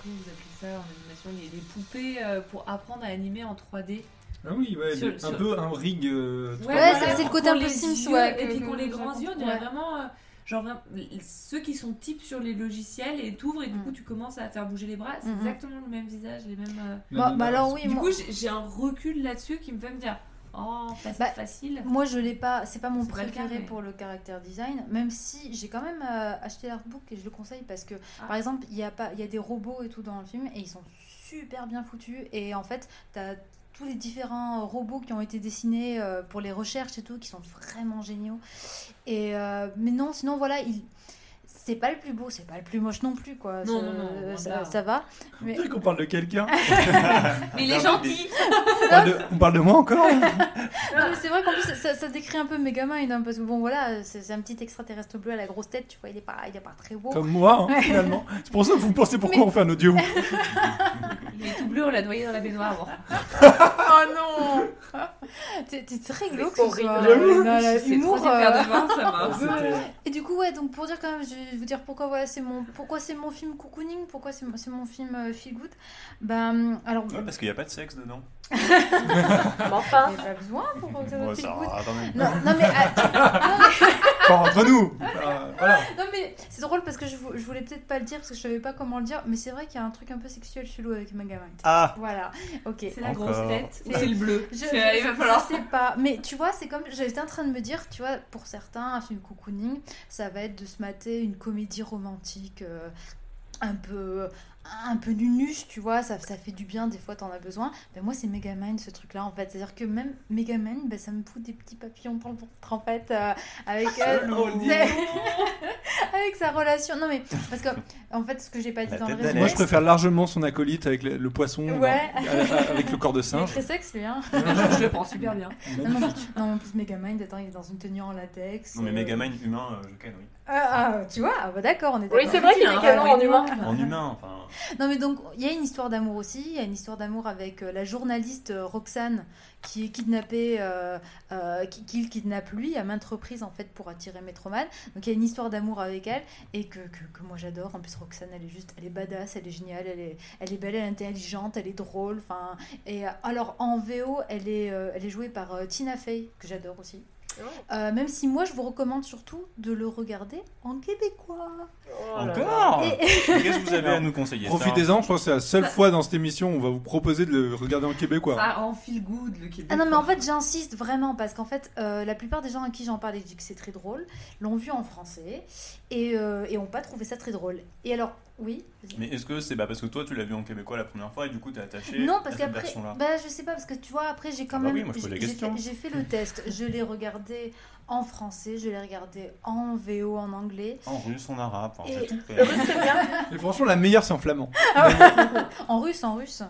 comment vous appelez ça en animation les, les poupées euh, pour apprendre à animer en 3D. Ah oui, ouais, Sur- un sur- peu un rig. euh, Ouais, ça, c'est le côté un peu les Sims, yeux, ouais, Et puis qu'on les grands yeux, on dirait Ouais. vraiment. Genre vraiment, ceux qui sont types sur les logiciels et t'ouvres et du Mm. coup tu commences à faire bouger les bras, c'est Mhm. exactement le même visage, les mêmes. euh, Bah, bah alors oui, Du moi, coup j'ai un recul là-dessus qui me fait me dire oh Bah, facile. moi je l'ai pas. C'est pas mon cas, préféré mais- pour le caractère design, même si j'ai quand même euh, acheté l'artbook et je le conseille parce que Ah. Par exemple, il y, a pas- il y a des robots et tout dans le film et ils sont super bien foutus. Et en fait, tu as tous les différents robots qui ont été dessinés euh, pour les recherches et tout qui sont vraiment géniaux. Et, euh, mais non, sinon, voilà, il. C'est pas le plus beau, c'est pas le plus moche non plus, quoi. Non, Ça- non, non, de ça, va. On Mais... qu'on parle de quelqu'un. Mais il est gentil on, parle de, on parle de moi encore c'est vrai qu'en plus, ça, ça décrit un peu Megamind, hein, parce que bon, voilà, c'est un petit extraterrestre bleu à la grosse tête, tu vois, il est pas, il est pas très beau. Comme moi, hein, finalement. C'est pour ça que vous pensez pourquoi Mais- on fait un audio. Il est tout bleu, on l'a noyé dans la baignoire. Oh non T'es très glauque ce horrible. soir. J'avoue. Non, là, C'est humour, troisième verre euh, de vin, ça m'a un peu. C'était- Et du coup, ouais, donc pour dire quand même, je vais vous dire pourquoi voilà, c'est mon, pourquoi c'est mon film cocooning, pourquoi c'est mon, c'est mon film euh, feel good. Ben, alors, Ouais, parce qu'il n'y a pas de sexe dedans. Mais enfin, il n'y a pas besoin pour que Ouais, feel good. va. Non, non, mais, ah, Pas entre nous. Euh, voilà. non, mais c'est drôle parce que je, je voulais peut-être pas le dire parce que je savais pas comment le dire, mais c'est vrai qu'il y a un truc un peu sexuel chelou avec Megamind. Ah Voilà, ok. C'est la grosse tête ou C'est- le bleu Je, je- Il va je falloir. sais pas, mais tu vois, c'est comme j'étais en train de me dire, tu vois, pour certains, un film cocooning, ça va être de se mater une comédie romantique euh, un peu un peu nunuche, tu vois, ça, ça fait du bien, des fois t'en as besoin. Ben moi, c'est Megamind ce truc-là, en fait. C'est-à-dire que même Megamind, ben, ça me fout des petits papillons dans le ventre, en fait, euh, avec elle. C'est- avec sa relation. Non, mais parce que, en fait, ce que j'ai pas dit La dans le résumé. Moi, je préfère largement son acolyte avec le, le poisson, Ouais. dans- à- avec le corps de Il est singe. très sexe, lui, hein. Je le prends super bien. Non, non, non, en plus, Megamind, attends, il est dans une tenue en latex. Non mais euh, Megamind humain, euh, je oui. Ah, ah, tu vois, ah, bah, d'accord, on est Oui, d'accord. c'est vrai qu'il est un canon en humain. En humain, enfin. Non mais donc il y a une histoire d'amour aussi, il y a une histoire d'amour avec euh, la journaliste euh, Roxane qui est kidnappée, euh, qui, qui kidnappe lui à maintes reprises en fait pour attirer Metroman. Donc il y a une histoire d'amour avec elle et que, que, que moi j'adore. En plus Roxane elle est juste, elle est badass, elle est géniale, elle est, elle est belle, elle est intelligente, elle est drôle. Enfin et alors en VO elle est, elle est jouée par Tina Fey que j'adore aussi. Euh, même si moi je vous recommande surtout de le regarder en québécois. Oh là. Encore Et- Qu'est-ce que vous avez à nous conseiller Profitez-en, je pense que c'est la seule fois dans cette émission où on va vous proposer de le regarder en québécois. Ça en feel good le Québec. Ah non mais en fait j'insiste vraiment parce qu'en fait euh, la plupart des gens à qui j'en parle et que je dis que c'est très drôle l'ont vu en français et, euh, et ont pas trouvé ça très drôle. Et alors oui. Mais est-ce que c'est bah, parce que toi tu l'as vu en québécois la première fois et du coup t'es attaché Non à parce cette qu'après version-là bah je sais pas parce que tu vois après j'ai quand Ah bah même oui, moi, je pose la j'ai- fait, j'ai fait le test je l'ai regardé en français je l'ai regardé en VO en anglais En russe, en arabe, enfin, Et- bien. Et franchement, la meilleure, c'est en flamand. en russe en russe.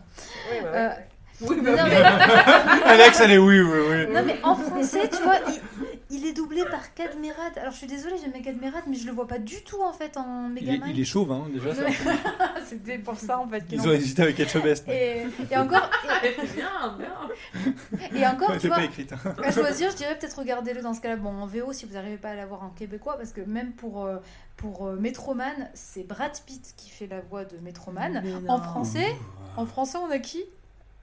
Oui, bah, Euh, ouais. Oui, non, bah, mais, Alex, elle est oui, oui, oui. non, mais en français tu vois il, il est doublé par Cadmerat. Alors je suis désolée j'aimais Cadmerat mais je le vois pas du tout en fait en Il est, Megaman. il est chauve, hein, déjà. ça. C'était pour ça en fait. qu'ils Ils ont hésité avec Etch Best. Et, et encore, bien, bien. et, et encore, tu vois, pas écrite. hein. à choisir, je dirais peut-être regardez-le dans ce cas-là. Bon, en VO, si vous n'arrivez pas à l'avoir en québécois, parce que même pour, euh, pour euh, Metroman, c'est Brad Pitt qui fait la voix de Metroman. En français, en français, on a qui?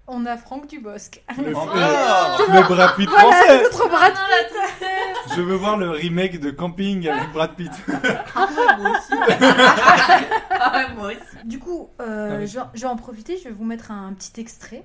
On a Franck Dubosc. Le, Ah le Brad Pitt Voilà, français. notre Brad Ah, Pitt. Je veux voir le remake de Camping avec Brad Pitt. Ah, moi aussi. ah, ouais, moi aussi. Du coup, euh, Ah oui. je, vais- je vais en profiter, je vais vous mettre un petit extrait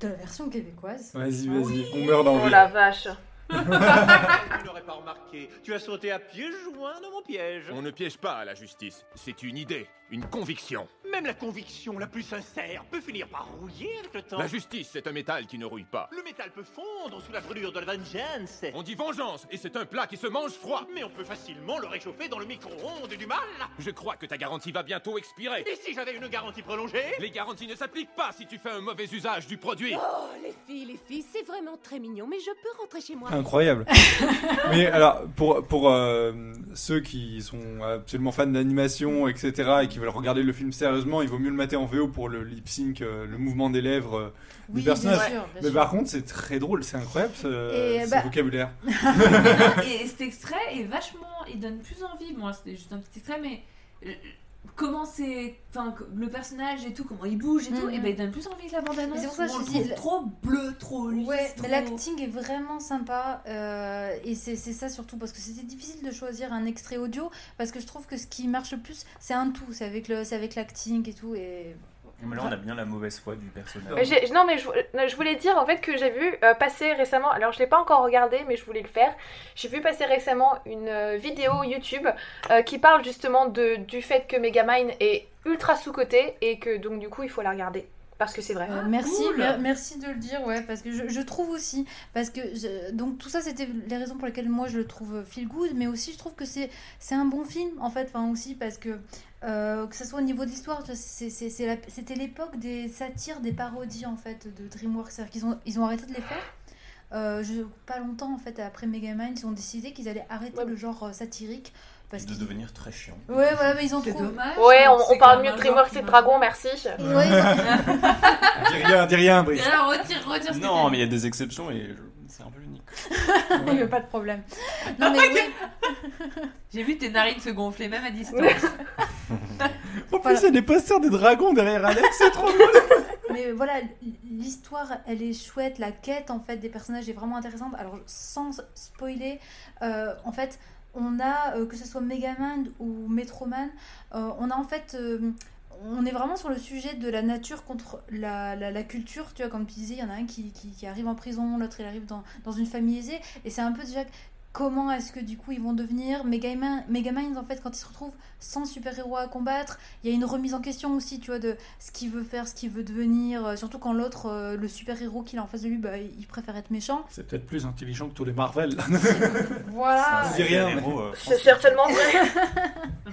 de la version québécoise. Vas-y, vas-y. On meurt d'envie. Oh la vache. Tu n'aurais pas remarqué. Tu as sauté à pieds joints dans mon piège. On ne piège pas la justice. C'est une idée, une conviction. Même la conviction la plus sincère peut finir par rouiller avec le temps. La justice, c'est un métal qui ne rouille pas. Le métal peut fondre sous la brûlure de la vengeance. On dit vengeance, et c'est un plat qui se mange froid. Mais on peut facilement le réchauffer dans le micro-ondes du mal. Je crois que ta garantie va bientôt expirer. Et si j'avais une garantie prolongée? Les garanties ne s'appliquent pas si tu fais un mauvais usage du produit. Oh, les filles, les filles, c'est vraiment très mignon, mais je peux rentrer chez moi. Incroyable. Mais alors, pour, pour euh, ceux qui sont absolument fans d'animation, etc., et qui veulent regarder le film sérieusement, il vaut mieux le mater en VO pour le lip sync, euh, le mouvement des lèvres euh, du personnage. bien sûr. bien Mais sûr. par contre, c'est très drôle, c'est incroyable ce, bah- vocabulaire. Et cet extrait est vachement. Il donne plus envie. Bon, là, c'était juste un petit extrait, mais. Comment c'est. Enfin, le personnage et tout, comment il bouge et tout, Mhm. et ben il donne plus envie que la bande-annonce. Mais c'est pour ça on je dis- trop bleu, trop lisse. Ouais, trop- l'acting est vraiment sympa euh, et c'est c'est ça surtout parce que c'était difficile de choisir un extrait audio parce que je trouve que ce qui marche le plus c'est un tout, c'est avec le c'est avec l'acting et tout et Mais là on a bien la mauvaise foi du personnage. Non, mais je, je voulais dire en fait que j'ai vu euh, passer récemment, alors je l'ai pas encore regardé, mais je voulais le faire. J'ai vu passer récemment une euh, vidéo YouTube euh, qui parle justement de, du fait que Megamind est ultra sous-côté et que donc du coup il faut la regarder. Parce que c'est vrai. Euh, merci, cool. mer- merci de le dire, ouais, parce que je, je trouve aussi, parce que je- donc tout ça c'était les raisons pour lesquelles moi je le trouve feel good, mais aussi je trouve que c'est c'est un bon film en fait, enfin aussi parce que euh, que ce soit au niveau la- c'était l'époque des satires, des parodies en fait de DreamWorks, c'est-à-dire qu'ils ont ils ont arrêté de les faire. Euh, je, pas longtemps en fait après Megamind, ils ont décidé qu'ils allaient arrêter Ouais. le genre euh, satirique parce de devenir très chiant. ouais voilà mais ils ont C'est trop dommage. Ouais, on, parle mieux de DreamWorks et de Dragon, merci. Ouais, ils ont- dis rien, dis rien, Brice. Alors, retire, retire Non, mais il y a des exceptions et je- c'est un peu unique. il n'y a pas de problème. Non mais oui, J'ai vu tes narines se gonfler, même à distance. En plus, Voilà. il y a des posters des dragons derrière Alex, c'est trop drôle. Mais voilà, l'histoire, elle est chouette, la quête en fait des personnages est vraiment intéressante. Alors sans spoiler, euh, en fait, on a euh, que ce soit Megamind ou Metroman, euh, on a en fait, euh, on est vraiment sur le sujet de la nature contre la, la, la culture. Tu vois, comme tu disais, il y en a un qui, qui, qui arrive en prison, l'autre il arrive dans, dans une famille aisée, et c'est un peu déjà comment est-ce que du coup ils vont devenir Megamind, Megamind en fait quand il se retrouve sans super-héros à combattre, il y a une remise en question aussi, tu vois, de ce qu'il veut faire, ce qu'il veut devenir, euh, surtout quand l'autre, euh, le super-héros qu'il a en face de lui, bah, il préfère être méchant. C'est peut-être plus intelligent que tous les Marvel. Voilà. Je dis rien. mais- Héros, euh, C'est certainement vrai.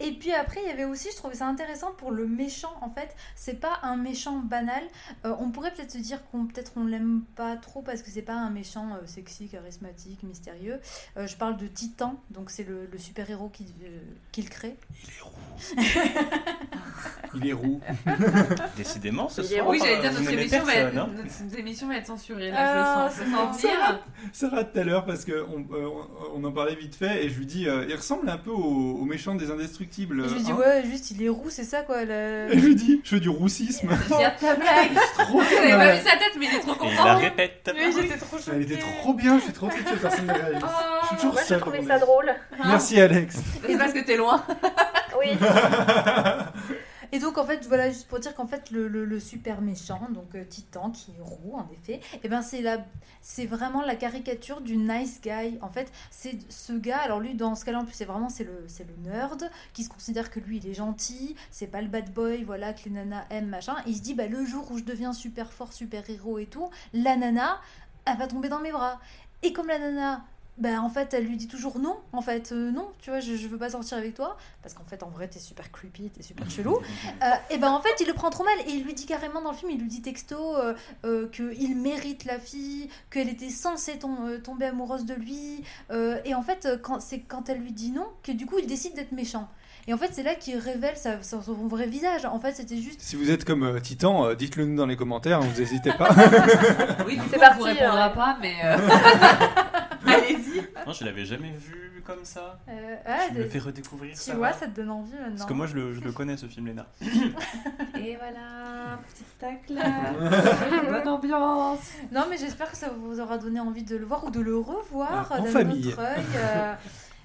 Et puis après, il y avait aussi, je trouvais ça intéressant pour le méchant en fait. C'est pas un méchant banal. Euh, on pourrait peut-être se dire qu'on peut-être on l'aime pas trop parce que c'est pas un méchant euh, sexy, charismatique, mystérieux. Euh, je parle de Titan, donc c'est le, le super héros qu'il euh, qu'il crée. Il est roux. Décidément, ce Il est soir. Oui, j'allais dire, notre émission, va être, hein. notre émission va être censurée. Ah, Là, je le sens. Je c'est le sens venir. Sarah tout à l'heure parce que on, euh, on en parlait vite fait et je lui dis euh, il ressemble un peu au, au méchant des indestructibles. Et je lui dis hein. ouais, juste il est roux, c'est ça quoi. le- Et je lui dis je fais du roussisme. Hâte ta blague. trop Vous avez bien. pas vu sa tête, mais il est trop Et il content. la répète. Oui, j'étais trop choquée. Elle était trop bien, je suis trop triste que personne ne réagisse. Je suis toujours Moi, j'ai seul. trouvé comme ça drôle. Merci Alex. C'est parce que t'es loin. Oui. Et donc en fait voilà juste pour dire qu'en fait le, le- super méchant donc euh, Titan qui est roux en effet et ben c'est la c'est vraiment la caricature du nice guy. En fait c'est ce gars alors lui dans ce cas-là en plus c'est vraiment c'est le c'est le nerd qui se considère que lui il est gentil c'est pas le bad boy voilà que les nanas aiment machin. Et il se dit bah le jour où je deviens super fort super héros et tout la nana elle va tomber dans mes bras. Et comme la nana bah en fait elle lui dit toujours non en fait euh, non tu vois je, je veux pas sortir avec toi parce qu'en fait en vrai t'es super creepy t'es super chelou euh, et ben en fait il le prend trop mal et il lui dit carrément dans le film il lui dit texto euh, euh, qu'il mérite la fille qu'elle était censée tom- tomber amoureuse de lui euh, et en fait quand c'est quand elle lui dit non que du coup il décide d'être méchant et en fait c'est là qu'il révèle sa- son vrai visage en fait c'était juste Si vous êtes comme euh, Titan, euh, dites-le nous dans les commentaires, hein, vous n'hésitez pas. Oui, C'est on parti, vous répondra euh. pas, mais. Allez-y. Non, je l'avais jamais vu comme ça. euh, ah, Tu me fais redécouvrir tu ça. vois ça te donne envie maintenant Parce que moi, je le, je le connais, ce film, Léna. Et voilà, petit tac là. Bonne ambiance. Non, mais j'espère que ça vous aura donné envie de le voir ou de le revoir Ah, en d'un famille. autre œil, euh,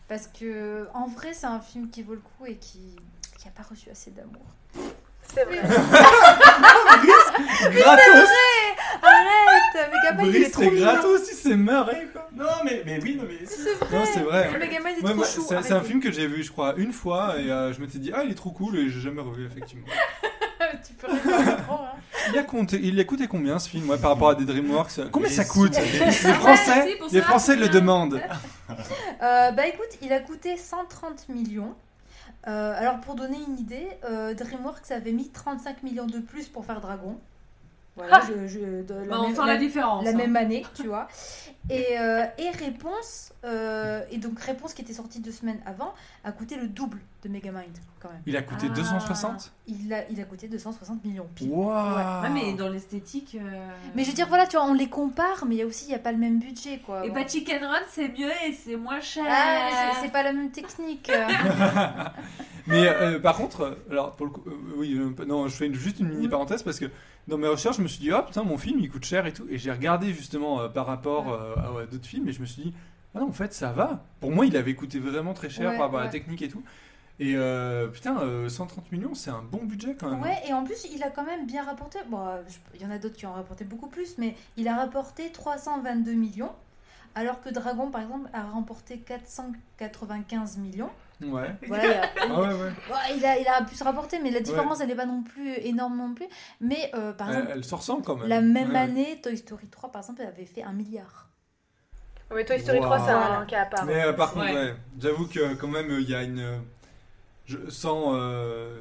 parce que en vrai, c'est un film qui vaut le coup et qui n'a pas reçu assez d'amour. C'est vrai. gratos Arrête Il est Brice, trop c'est mignon. gratos si c'est marré quoi. Non, mais, mais oui, non, mais. C'est vrai. Non, c'est vrai. Il est Ouais, trop moi, chou. c'est c'est un arrêtez. film que j'ai vu, je crois, une fois et euh, je m'étais dit, ah, il est trop cool et j'ai jamais revu, effectivement. tu peux rien comprendre. hein. Il a, compté, il a coûté combien ce film ouais, par rapport à des Dreamworks? Combien Mais ça coûte? Les Français, pour les ça. Français le demandent. Euh, bah écoute, il a coûté 130 millions. Euh, alors pour donner une idée, euh, DreamWorks avait mis 35 millions de plus pour faire Dragon. Voilà, je, je- de la Bah, on sent la différence. la hein. même année, tu vois. Et, euh, et Réponse, euh, et donc Réponse qui était sortie deux semaines avant, a coûté le double de Megamind quand même. Il a coûté Ah. 260 Il a, il a coûté 260 millions pile. Waouh Ouais, mais dans l'esthétique. euh, Mais je veux dire, voilà, tu vois, on les compare, mais il y a aussi, il n'y a pas le même budget, quoi. Et Bon. bah, Chicken Run, c'est mieux et c'est moins cher. Ah, c'est- pas la même technique. Mais euh, par contre, alors pour le coup, euh, oui, euh, non, je fais une- juste une mini parenthèse parce que dans mes recherches, je me suis dit, ah putain, mon film il coûte cher et tout. Et j'ai regardé justement euh, par rapport euh, à, à d'autres films et je me suis dit, ah non, en fait, ça va. Pour moi, il avait coûté vraiment très cher Ouais, par rapport à la ouais. technique et tout. Et euh, putain, euh, 130 millions, c'est un bon budget quand même. Ouais, et en plus, il a quand même bien rapporté. Bon, euh, je- il y en a d'autres qui ont rapporté beaucoup plus, mais il a rapporté 322 millions. Alors que Dragon, par exemple, a remporté 495 millions. Ouais. Voilà, il a- Ah ouais, ouais. Ouais, il, a, il a pu se rapporter, mais la différence, elle n'est pas non plus énorme non plus. Mais euh, par Elle, exemple, elle se ressemble quand même. la même Ouais, ouais. année, Toy Story 3, par exemple, elle avait fait un milliard. Mais Toy Story 3, c'est Wow. un cas à part. Mais euh, par contre, Ouais. ouais, j'avoue que quand même, euh, il y a une. euh, je- sans, euh,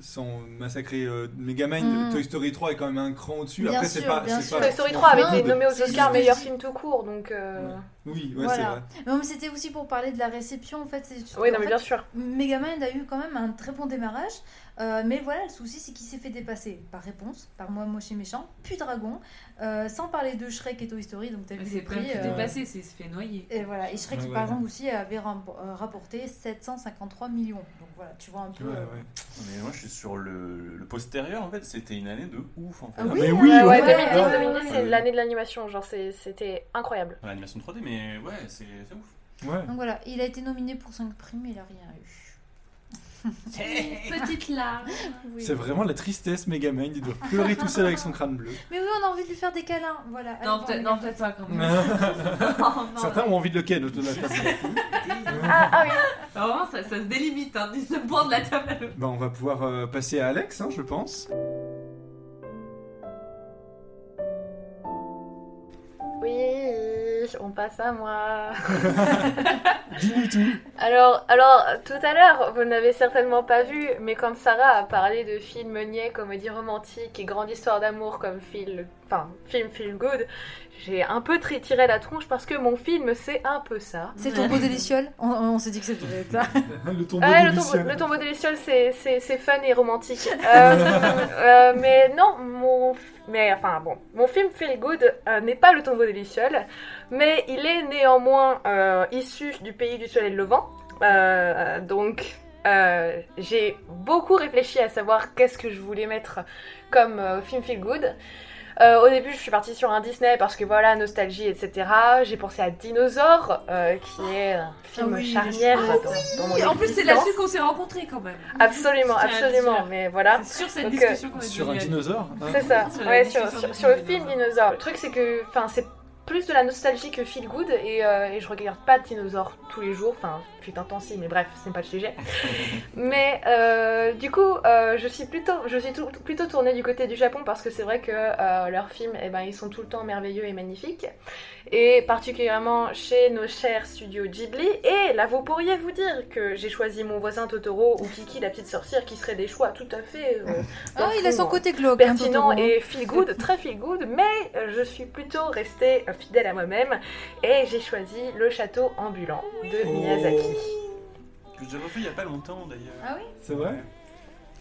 sans massacrer euh, Megamind, Mm. Toy Story 3 est quand même un cran au-dessus. Bien Après, c'est pas. bien c'est sûr. pas Toy Story son 3 avait été nommé aux Oscars meilleur film tout court, donc. euh, Oui, ouais, Voilà. c'est vrai. C'était aussi pour parler de la réception, en fait. Oui, non, mais fait, bien sûr. Megamind a eu quand même un très bon démarrage, euh, mais voilà, le souci c'est qu'il s'est fait dépasser par réponse, par moi moche et méchant, puis Dragon, euh, sans parler de Shrek et Toy Story, donc t'as vu C'est prix. plus euh, dépassé, c'est se fait noyer. et voilà, et Shrek Ouais, qui ouais. par exemple aussi avait rapporté 753 millions. Donc voilà, tu vois un peu. Ouais, ouais. Mais moi, je suis sur le, le postérieur, en fait. C'était une année de ouf, en fait. Ah oui, mais euh, oui, Ouais, ouais, ouais, 2010, ouais, 2010, ouais, c'est ouais. l'année de l'animation. Genre, c'était incroyable. L'animation 3D, mais ouais, c'est c'est ouf. Ouais. Donc voilà, il a été nominé pour 5 prix, mais il a rien eu. Petite larme. Oui. C'est vraiment la tristesse, Megamind. Il doit pleurer tout seul avec son crâne bleu. Mais oui, on a envie de lui faire des câlins. Voilà. Allez, Non, peut-être peut-être pas quand même. Oh, non. Certains ont envie de le ken autour de la table. Ah, ah oui. Alors, Vraiment, ça, ça se délimite, hein, du de la table. Bah, on va pouvoir euh, passer à Alex, hein, je pense. Oui, on passe à moi. Dis-nous tout. Alors, alors, tout à l'heure, vous n'avez certainement pas vu, mais quand Sarah a parlé de film niais, comédie romantique et grande histoire d'amour comme film, enfin, film feel good, j'ai un peu tiré la tronche parce que mon film, c'est un peu ça. C'est tombeau des Lucioles on, on s'est dit que c'était ça. le tombeau Ouais, de le, tombeau, Lucien. le tombeau des Lucioles, c'est, c'est, c'est fun et romantique. Euh, euh, mais non, mon, mais, enfin, bon, mon film Feel Good euh, n'est pas le tombeau des Lucioles, mais il est néanmoins euh, issu du pays du soleil levant. Euh, donc, euh, j'ai beaucoup réfléchi à savoir qu'est-ce que je voulais mettre comme euh, film Feel Good. Euh, au début, je suis partie sur un Disney parce que voilà, nostalgie, etc. J'ai pensé à Dinosaure, euh, qui est un film Ah oui, charnière ah dans, dans mon En plus, c'est là-dessus qu'on s'est rencontrés quand même. Absolument, absolument. Mais voilà. Sur cette Donc, euh, discussion qu'on est Sur un dinosaure hein. C'est ça. Sur Ouais, sur, sur, le film film Dinosaure. Dinosaure. Le truc, c'est que, enfin, c'est plus de la nostalgie que feel good et, euh, et je regarde pas de dinosaures tous les jours. Enfin, un temps si, mais bref, c'est pas le sujet. mais euh, du coup, euh, je suis plutôt, je suis tout- plutôt tournée du côté du Japon parce que c'est vrai que leurs films, eh ben, ils sont tout le temps merveilleux et magnifiques. Et particulièrement chez nos chers studios Ghibli. Et là, vous pourriez vous dire que j'ai choisi mon voisin Totoro ou Kiki la petite sorcière qui seraient des choix tout à fait. Ah, il a son côté glauque. hein, pertinent et feel good, très feel good, mais je suis plutôt restée fidèle à moi-même et j'ai choisi le château ambulant de Oh. Miyazaki. Que j'ai revu il y a pas longtemps d'ailleurs. Ah oui C'est vrai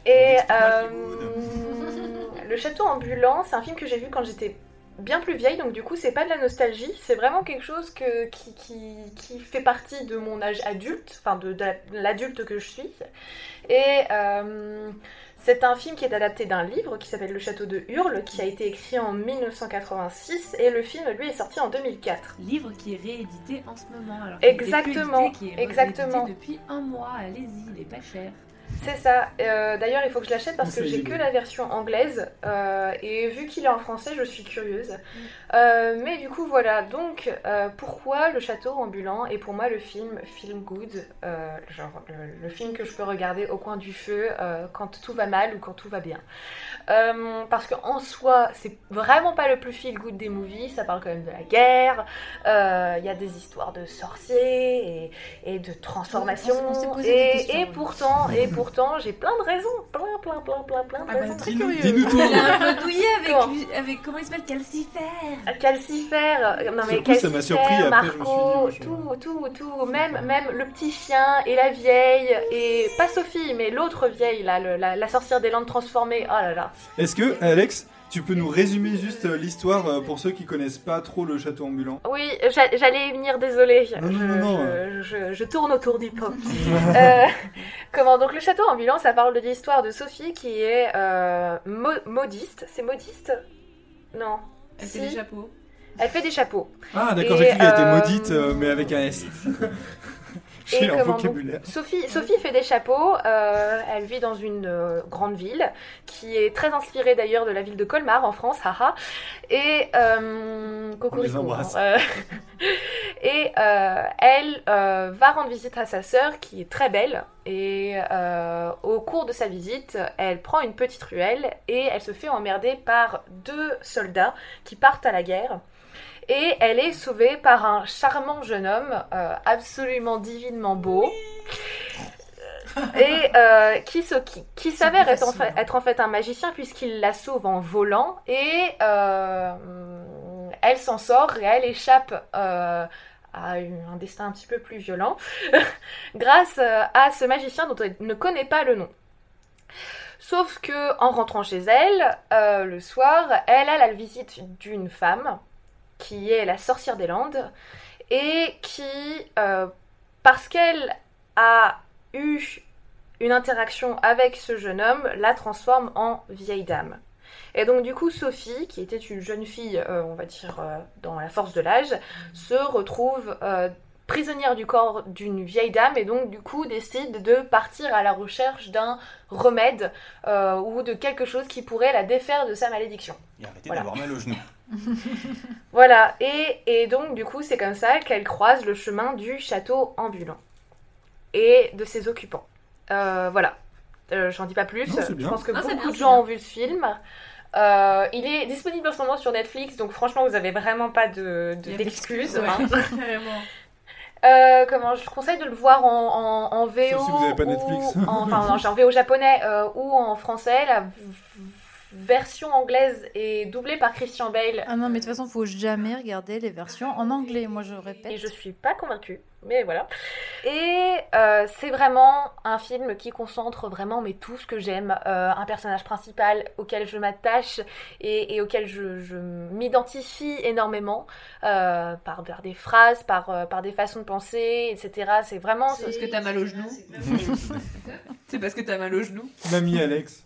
Et euh, le château ambulant, c'est un film que j'ai vu quand j'étais bien plus vieille, donc du coup c'est pas de la nostalgie, c'est vraiment quelque chose que, qui, qui, qui fait partie de mon âge adulte, enfin de, de l'adulte que je suis. Et euh, c'est un film qui est adapté d'un livre qui s'appelle Le Château de Hurle, qui a été écrit en 1986, et le film lui est sorti en 2004. Livre qui est réédité en ce moment. Alors qu'il était plus Exactement, édité, qui est exactement. réédité depuis un mois. Allez-y, il est pas cher. C'est ça. Euh, D'ailleurs, il faut que je l'achète parce que j'ai que la version anglaise. euh, et vu qu'il est en français, je suis curieuse. Euh, mais du coup, voilà. Donc, euh, pourquoi le château ambulant est pour moi le film Film Good euh, Genre, le, le film que je peux regarder au coin du feu euh, quand tout va mal ou quand tout va bien. Euh, parce qu'en soi, c'est vraiment pas le plus feel good des movies. Ça parle quand même de la guerre. Euh, Il y a des histoires de sorciers et, et de transformation. On s'est- on s'est posé des et, et pourtant, et pourtant, j'ai plein de raisons, plein, plein, plein, plein, plein de Ah bah, raisons. très Dis-nous- curieux. dis-nous tout. Il a un peu douillé Comment avec, lui- avec comment il s'appelle Calcifère. Calcifère, non mais Surtout, ça m'a Calcifère, surpris, après, je me suis dit, Marco, moi, je- tout, tout, tout, même, même le petit chien et la vieille, et pas Sophie, mais l'autre vieille, là, le- la, la sorcière des Landes transformées, oh là là. Est-ce que, Alex, tu peux nous résumer juste euh, l'histoire euh, pour ceux qui connaissent pas trop le château ambulant Oui, j'a- j'allais y venir, désolée. Non, non, je, non, non. je- je- je tourne autour du pot. Euh, comment donc le château ambulant, ça parle de l'histoire de Sophie qui est euh, mo- modiste. C'est modiste? Non. Elle Si. fait des chapeaux. Elle fait des chapeaux. Ah, d'accord, j'ai cru qu'elle était maudite, mais avec un S. Et J'ai un comment vocabulaire. Sophie, Sophie fait des chapeaux. euh, elle vit dans une euh, grande ville qui est très inspirée d'ailleurs de la ville de Colmar en France, haha. Et euh, cocorico, hein, euh, et elle va rendre visite à sa sœur qui est très belle. Et au cours de sa visite, elle prend une petite ruelle et elle se fait emmerder par deux soldats qui partent à la guerre. Et elle est sauvée par un charmant jeune homme, euh, absolument divinement beau, et euh, qui, se- qui, qui C'est s'avère plus être, en facile, fait, hein. être en fait un magicien puisqu'il la sauve en volant et euh, elle s'en sort et elle échappe à un destin un petit peu plus violent grâce à ce magicien dont elle ne connaît pas le nom. Sauf que en rentrant chez elle, euh, le soir, elle a la visite d'une femme qui est la sorcière des Landes et qui, euh, parce qu'elle a eu une interaction avec ce jeune homme, la transforme en vieille dame. Et donc du coup, Sophie, qui était une jeune fille, euh, on va dire, euh, dans la force de l'âge, se retrouve euh, prisonnière du corps d'une vieille dame et donc du coup décide de partir à la recherche d'un remède ou de quelque chose qui pourrait la défaire de sa malédiction. Et arrêtez Voilà. d'avoir mal au genou. Voilà, et, et donc du coup c'est comme ça qu'elle croise le chemin du château ambulant et de ses occupants. Euh, voilà, Euh, j'en dis pas plus. Non, Je pense que Non, beaucoup bien, de gens bien. ont vu ce film. Euh, il est disponible en ce moment sur Netflix, donc franchement vous avez vraiment pas de, d'excuses. Euh, comment je conseille de le voir en, en, en VO Sauf si vous avez pas ou Netflix. en, enfin non, en VO japonais euh, ou en français. La version anglaise est doublée par Christian Bale Ah non, mais de toute façon, faut jamais regarder les versions en anglais. Moi, je répète. et je suis pas convaincue, mais voilà. Et euh, c'est vraiment un film qui concentre vraiment mais tout ce que j'aime, Euh, un personnage principal auquel je m'attache et, et auquel je, je m'identifie énormément euh, par, par des phrases, par, par des façons de penser, etc. C'est vraiment C'est parce que t'as mal au genou. C'est parce que t'as mal au genou. Mamie Alex.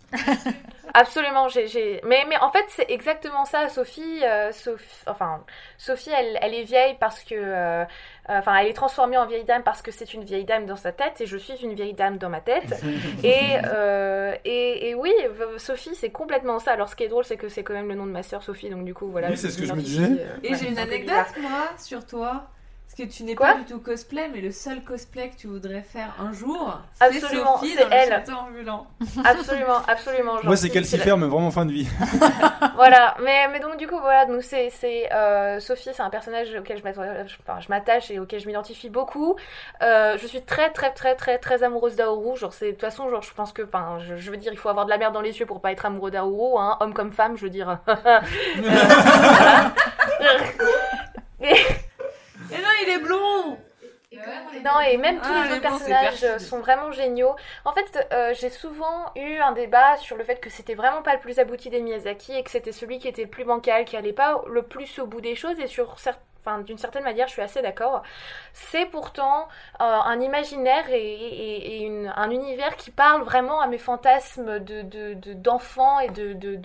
Absolument, j'ai, Mais, mais en fait, c'est exactement ça, Sophie. euh, Sophie enfin, Sophie, elle, elle est vieille parce que. Euh, euh, Enfin, elle est transformée en vieille dame parce que c'est une vieille dame dans sa tête et je suis une vieille dame dans ma tête. et, euh, et, et oui, Sophie, c'est complètement ça. Alors, ce qui est drôle, c'est que c'est quand même le nom de ma sœur Sophie, donc du coup, voilà. Oui, c'est ce que je me disais. euh, Et ouais, j'ai une anecdote, moi, sur toi. Parce que tu n'es pas du tout cosplay, mais le seul cosplay que tu voudrais faire un jour, c'est Absolument, Sophie c'est dans le elle. château ambulant. Absolument, absolument. Moi, c'est calcifère, mais vraiment fin de vie. voilà, mais, mais donc du coup, voilà, donc c'est, c'est euh, Sophie, c'est un personnage auquel je m'attache, enfin, je m'attache et auquel je m'identifie beaucoup. Euh, je suis très, très, très, très, très amoureuse d'Aoru. Genre, c'est de toute façon, genre, je pense que, enfin, je, je veux dire, il faut avoir de la merde dans les yeux pour pas être amoureux d'Aoru, hein, homme comme femme, je veux dire. Euh. Et- non, il est blond non, et même tous Ah, les autres bon, personnages sont vraiment géniaux. En fait, euh, j'ai souvent eu un débat sur le fait que c'était vraiment pas le plus abouti des Miyazaki et que c'était celui qui était le plus bancal, qui allait pas le plus au bout des choses. Et sur cer- Enfin, d'une certaine manière, je suis assez d'accord. C'est pourtant euh, un imaginaire et, et- et une- un univers qui parle vraiment à mes fantasmes de, de, de- d'enfants et de, de,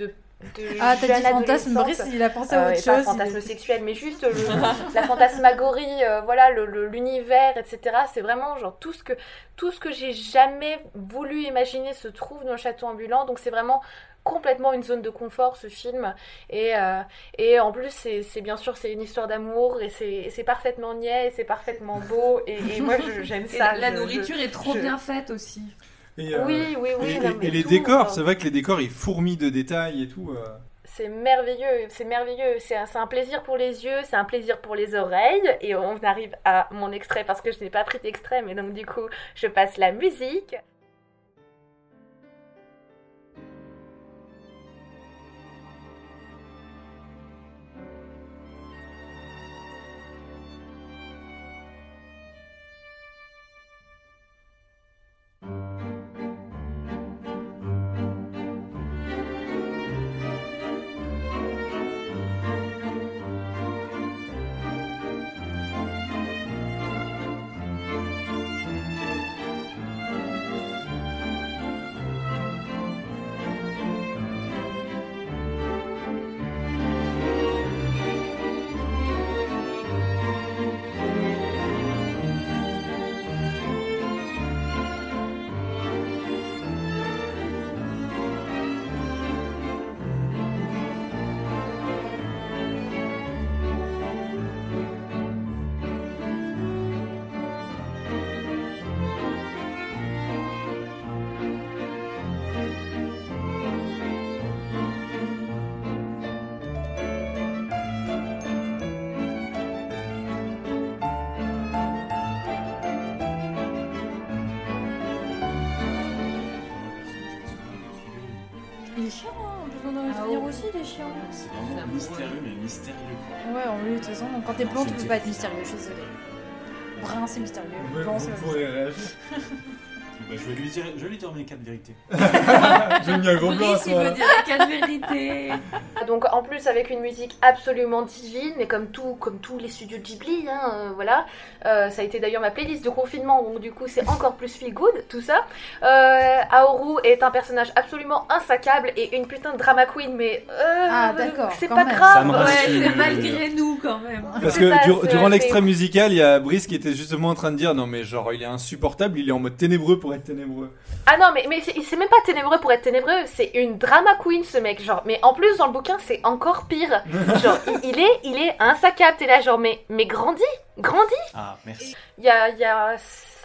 de, Ah, t'as dit fantasme. Brice, il a pensé à Euh, autre et pas chose. fantasme sexuel, mais juste le- la fantasmagorie, euh, voilà, le- le- l'univers, etc. C'est vraiment genre tout ce que tout ce que j'ai jamais voulu imaginer se trouve dans le château ambulant. Donc c'est vraiment complètement une zone de confort ce film et euh, et en plus c'est c'est- bien sûr c'est une histoire d'amour et c'est parfaitement niais et c'est parfaitement beau et, et moi j'aime Et ça la Je- nourriture je- est trop je- bien faite aussi. Et, euh, oui oui oui et, non, les tout, décors, c'est vrai que les décors ils fourmillent de détails et tout. euh. C'est merveilleux, c'est merveilleux, c'est un, c'est un plaisir pour les yeux, c'est un plaisir pour les oreilles, et on arrive à mon extrait parce que je n'ai pas pris d'extrait, mais donc du coup je passe la musique. Quand t'es blond, tu ne peux pas être mystérieux, je suis désolée. Brun, c'est mystérieux. Vous c'est pas mystérieux. réagir. Bah, je, vais lui dire, je vais lui dire mes quatre vérités. J'ai mis un gros blanc à Brice, ce moment-là. quatre vérités. Donc en plus avec une musique absolument divine, mais comme tout, comme tous les studios Ghibli, hein, euh, voilà. Euh, ça a été d'ailleurs ma playlist de confinement, donc du coup c'est encore plus feel good tout ça. Euh, Aoru est un personnage absolument insaccable et une putain de drama queen, mais euh, Ah, d'accord, c'est pas même. Ça grave. me Ouais, c'est malgré nous quand même. Parce que ça, dur- c'est- durant l'extrait musical, il y a Brice qui était justement en train de dire non mais genre il est insupportable, il est en mode ténébreux pour être ténébreux. Ah non, mais, mais c'est même pas ténébreux pour être ténébreux, c'est une drama queen ce mec, genre. Mais en plus, dans le bouquin, c'est encore pire. Genre, il, il est, il est insaccable, t'es là, genre, mais, mais grandis, grandis. Ah, merci. Il y a, il y a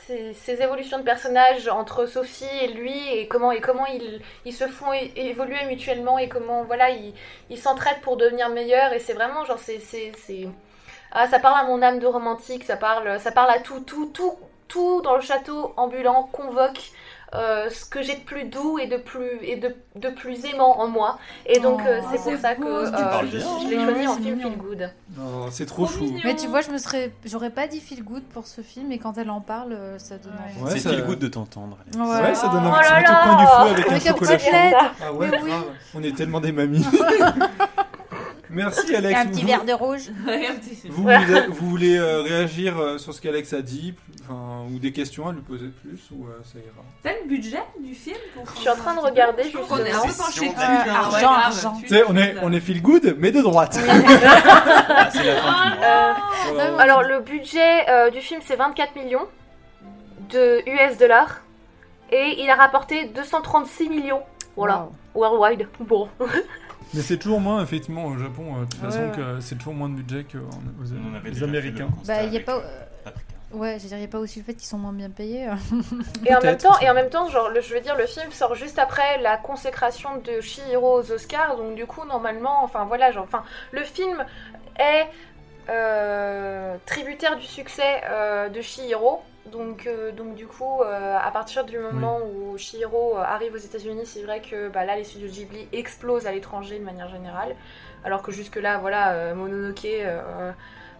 ces, ces évolutions de personnages entre Sophie et lui, et comment, et comment ils, ils se font évoluer mutuellement, et comment, voilà, ils ils s'entraident pour devenir meilleurs, et c'est vraiment, genre, c'est. c'est- c'est- Ah, ça parle à mon âme de romantique, ça parle, ça parle à tout, tout, tout, tout dans le château ambulant convoque euh, ce que j'ai de plus doux et de plus et de, de plus aimant en moi. Et donc Oh, euh, c'est pour ça que tu euh, parles je, bien. je l'ai Ouais, choisi en c'est film mignon. feel good. Oh, c'est trop Trop chou. mignon. Mais tu vois, je me serais, j'aurais pas dit feel good pour ce film, et quand elle en parle, euh, ça donne Ouais. envie. Ouais, c'est ça- feel good de t'entendre. Ouais. Ouais, ça donne Oh envie de se mettre au coin du feu avec, Avec un chocolat chaud. Ah ouais, Mais oui. On est tellement des mamies. Merci Alex. Et un petit Vous- verre de rouge. Vous, voulez, vous voulez, euh, réagir euh, sur ce qu'Alex a dit, enfin, ou des questions à lui poser plus, ou euh, ça ira T'as le budget du film pour Je suis en train de regarder Je qu'on est un justement. peu penché dessus. Euh, Ah argent, argent. tu- sais, on est, on est feel good, mais de droite. Ah, c'est la fin. Euh, alors le budget euh, du film c'est 24 millions de US dollars et il a rapporté 236 millions. Voilà, Wow. worldwide. Bon. Mais c'est toujours moins, effectivement, au Japon, euh, de toute Ouais, façon, ouais. que c'est toujours moins de budget qu'aux les Américains. le constat Bah, il y a pas. euh, euh. Ouais, je veux dire, y a pas aussi le fait qu'ils sont moins bien payés. Et en même temps, et en même temps, genre, le, je veux dire, le film sort juste après la consécration de Chihiro aux Oscars, donc du coup, normalement, enfin voilà, genre, enfin, le film est euh, tributaire du succès euh, de Chihiro. Donc, euh, donc du coup, euh, à partir du moment où Chihiro euh, arrive aux États-Unis, c'est vrai que bah, là, les studios Ghibli explosent à l'étranger de manière générale, alors que jusque-là, voilà, euh, Mononoke,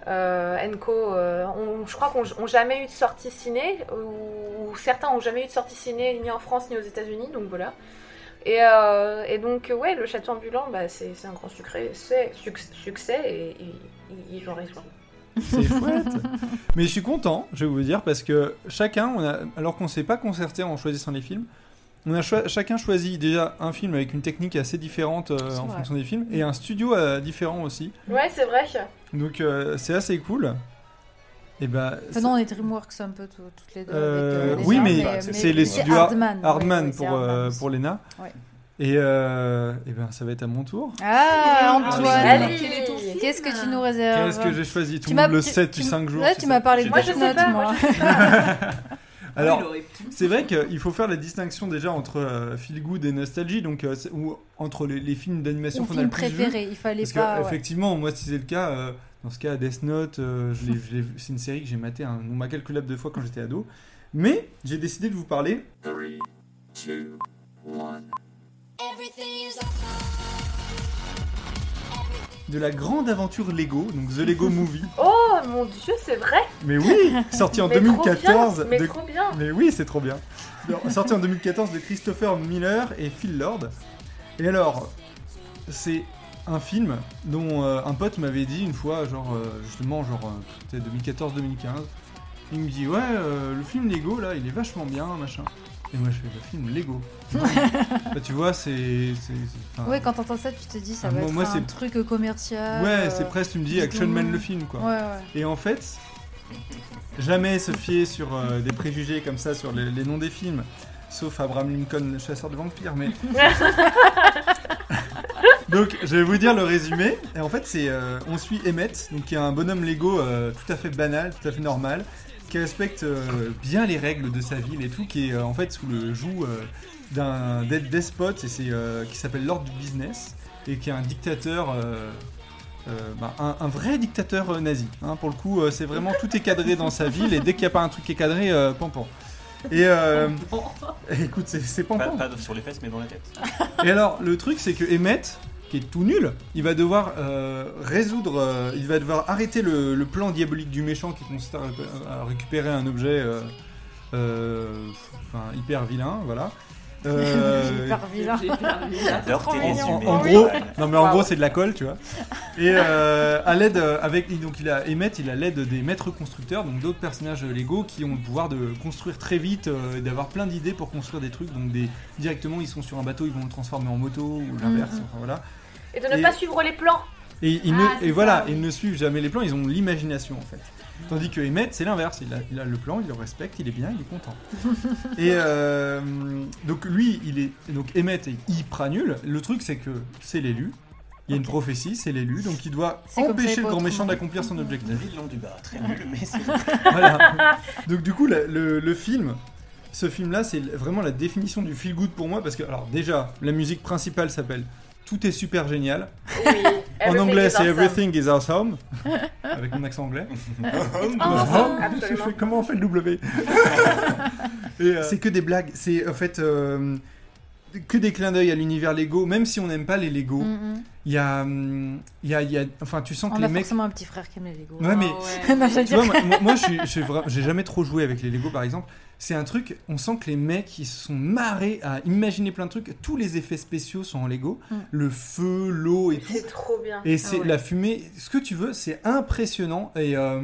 ont- je crois qu'on ont jamais eu de sortie ciné, ou, ou certains ont jamais eu de sortie ciné ni en France ni aux États-Unis, donc voilà. Et, et donc, ouais, le château ambulant, bah, c'est un grand succès, succès et, ils ont raison. C'est chouette. Mais je suis content, je vais vous dire, parce que chacun, on a, alors qu'on s'est pas concerté en choisissant les films, on a chacun choisi déjà un film avec une technique assez différente euh, en vrai. fonction des films, et un studio euh, différent aussi. Ouais, c'est vrai. Donc euh, c'est assez cool. Et bah, Enfin, non, on est Dreamworks un peu tout- toutes les deux. Euh, avec, euh, les oui, mais c'est les studios Hardman. Hardman ouais, pour, Hardman pour Lena. Ouais. Et, euh, et ben ça va être à mon tour. Ah, Antoine film Qu'est-ce que tu nous réserves Qu'est-ce que j'ai choisi Tout Tu le monde m'as- le tu- sait tu depuis 5 jours. Là, c'est tu ça m'as parlé de Moi, je Death sais Note, pas, moi. moi, je sais pas. Alors, c'est vrai qu'il faut faire la distinction déjà entre euh, feel good et nostalgie, donc euh, c'est- ou entre les, les films d'animation Mon qu'on a film le plus vu. préféré, il fallait Parce pas. que ouais. effectivement, moi, si c'est le cas, euh, dans ce cas, Death Note, euh, je l'ai- je l'ai vu- c'est une série que j'ai maté un nombre incalculable de fois quand j'étais ado. Mais j'ai décidé de vous parler de la grande aventure Lego, donc The Lego Movie. Oh mon dieu, c'est vrai. Mais oui, sorti en mais 2014. Trop bien, mais de- trop bien. Mais oui, c'est trop bien. Sorti en 2014 de Christopher Miller et Phil Lord. Et alors, c'est un film dont euh, un pote m'avait dit une fois, genre euh, justement, genre euh, c'était 2014-2015. Il me dit ouais, euh, le film Lego là, il est vachement bien, machin. Et moi je fais le film Lego. bah, tu vois, c'est, Ouais, quand t'entends ça, tu te dis ça Ah, va moi- être moi, un truc commercial. ouais, euh, c'est presque tu me dis. Action Man le film quoi. Ouais, ouais. Et en fait, jamais se fier sur euh, des préjugés comme ça sur les, les noms des films, sauf Abraham Lincoln, le chasseur de vampires. Mais donc, je vais vous dire le résumé. Et en fait, c'est euh, on suit Emmett, donc qui est un bonhomme Lego tout à fait banal, tout à fait normal, qui respecte euh, bien les règles de sa ville et tout, qui est euh, en fait sous le joug euh, d'un des- despote et c'est qui s'appelle Lord du Business et qui est un dictateur. bah, un, un vrai dictateur nazi. hein. pour le coup, c'est vraiment tout est cadré dans sa ville et dès qu'il n'y a pas un truc qui est cadré, pampan. Et euh, écoute, c'est Pas, pampan. pas sur les fesses, mais dans la tête. Et alors, le truc, c'est que Emmett, qui est tout nul, il va devoir euh, résoudre, euh, il va devoir arrêter le, le plan diabolique du méchant qui consiste à, ré- à récupérer un objet, euh, euh, enfin hyper vilain, voilà. Euh, Hyper vilain. J'adore tes en, résumés. en Oui. gros, non mais en gros c'est de la colle, tu vois. Et euh, à l'aide avec donc il a Emmett, il a l'aide des maîtres constructeurs, donc d'autres personnages Lego qui ont le pouvoir de construire très vite, et d'avoir plein d'idées pour construire des trucs. Donc des directement ils sont sur un bateau, ils vont le transformer en moto ou l'inverse. Mhm. Enfin, voilà. Et de ne Et- pas suivre les plans. Et, ils Ah, ne, c'est et voilà, ça, oui. ils ne suivent jamais les plans, ils ont l'imagination en fait. Tandis que Emmett, c'est l'inverse, il a, il a le plan, il le respecte, il est bien, il est content. et euh, donc lui, il est donc Emmett est hyper nul. Le truc, c'est que c'est l'élu. Il y a une prophétie, c'est l'élu, donc il doit empêcher le grand méchant d'accomplir son objectif. David Londubat, très nul, mais c'est. Voilà. Donc du coup, la- le, le film, ce film-là, c'est vraiment la définition du feel good pour moi parce que alors déjà, la musique principale s'appelle Tout est super génial. Oui. En anglais, is c'est. Everything is awesome. Avec mon accent anglais. awesome. Absolument. fais- comment on fait le W euh, C'est que des blagues. C'est en fait euh, que des clins d'œil à l'univers Lego. Même si on n'aime pas les Lego, Mm, mm. il y a, il y a, il y a- enfin, tu sens que On les a mecs. forcément un petit frère qui aime les Lego. Ouais, mais Ah Non, je tu vois, moi, moi- j'ai jamais trop joué avec les Lego par exemple. C'est un truc, on sent que les mecs ils se sont marrés à imaginer plein de trucs. Tous les effets spéciaux sont en Lego, Mm. le feu, l'eau et tout. C'est trop bien. Et c'est ouais. la fumée, ce que tu veux, c'est impressionnant et, euh,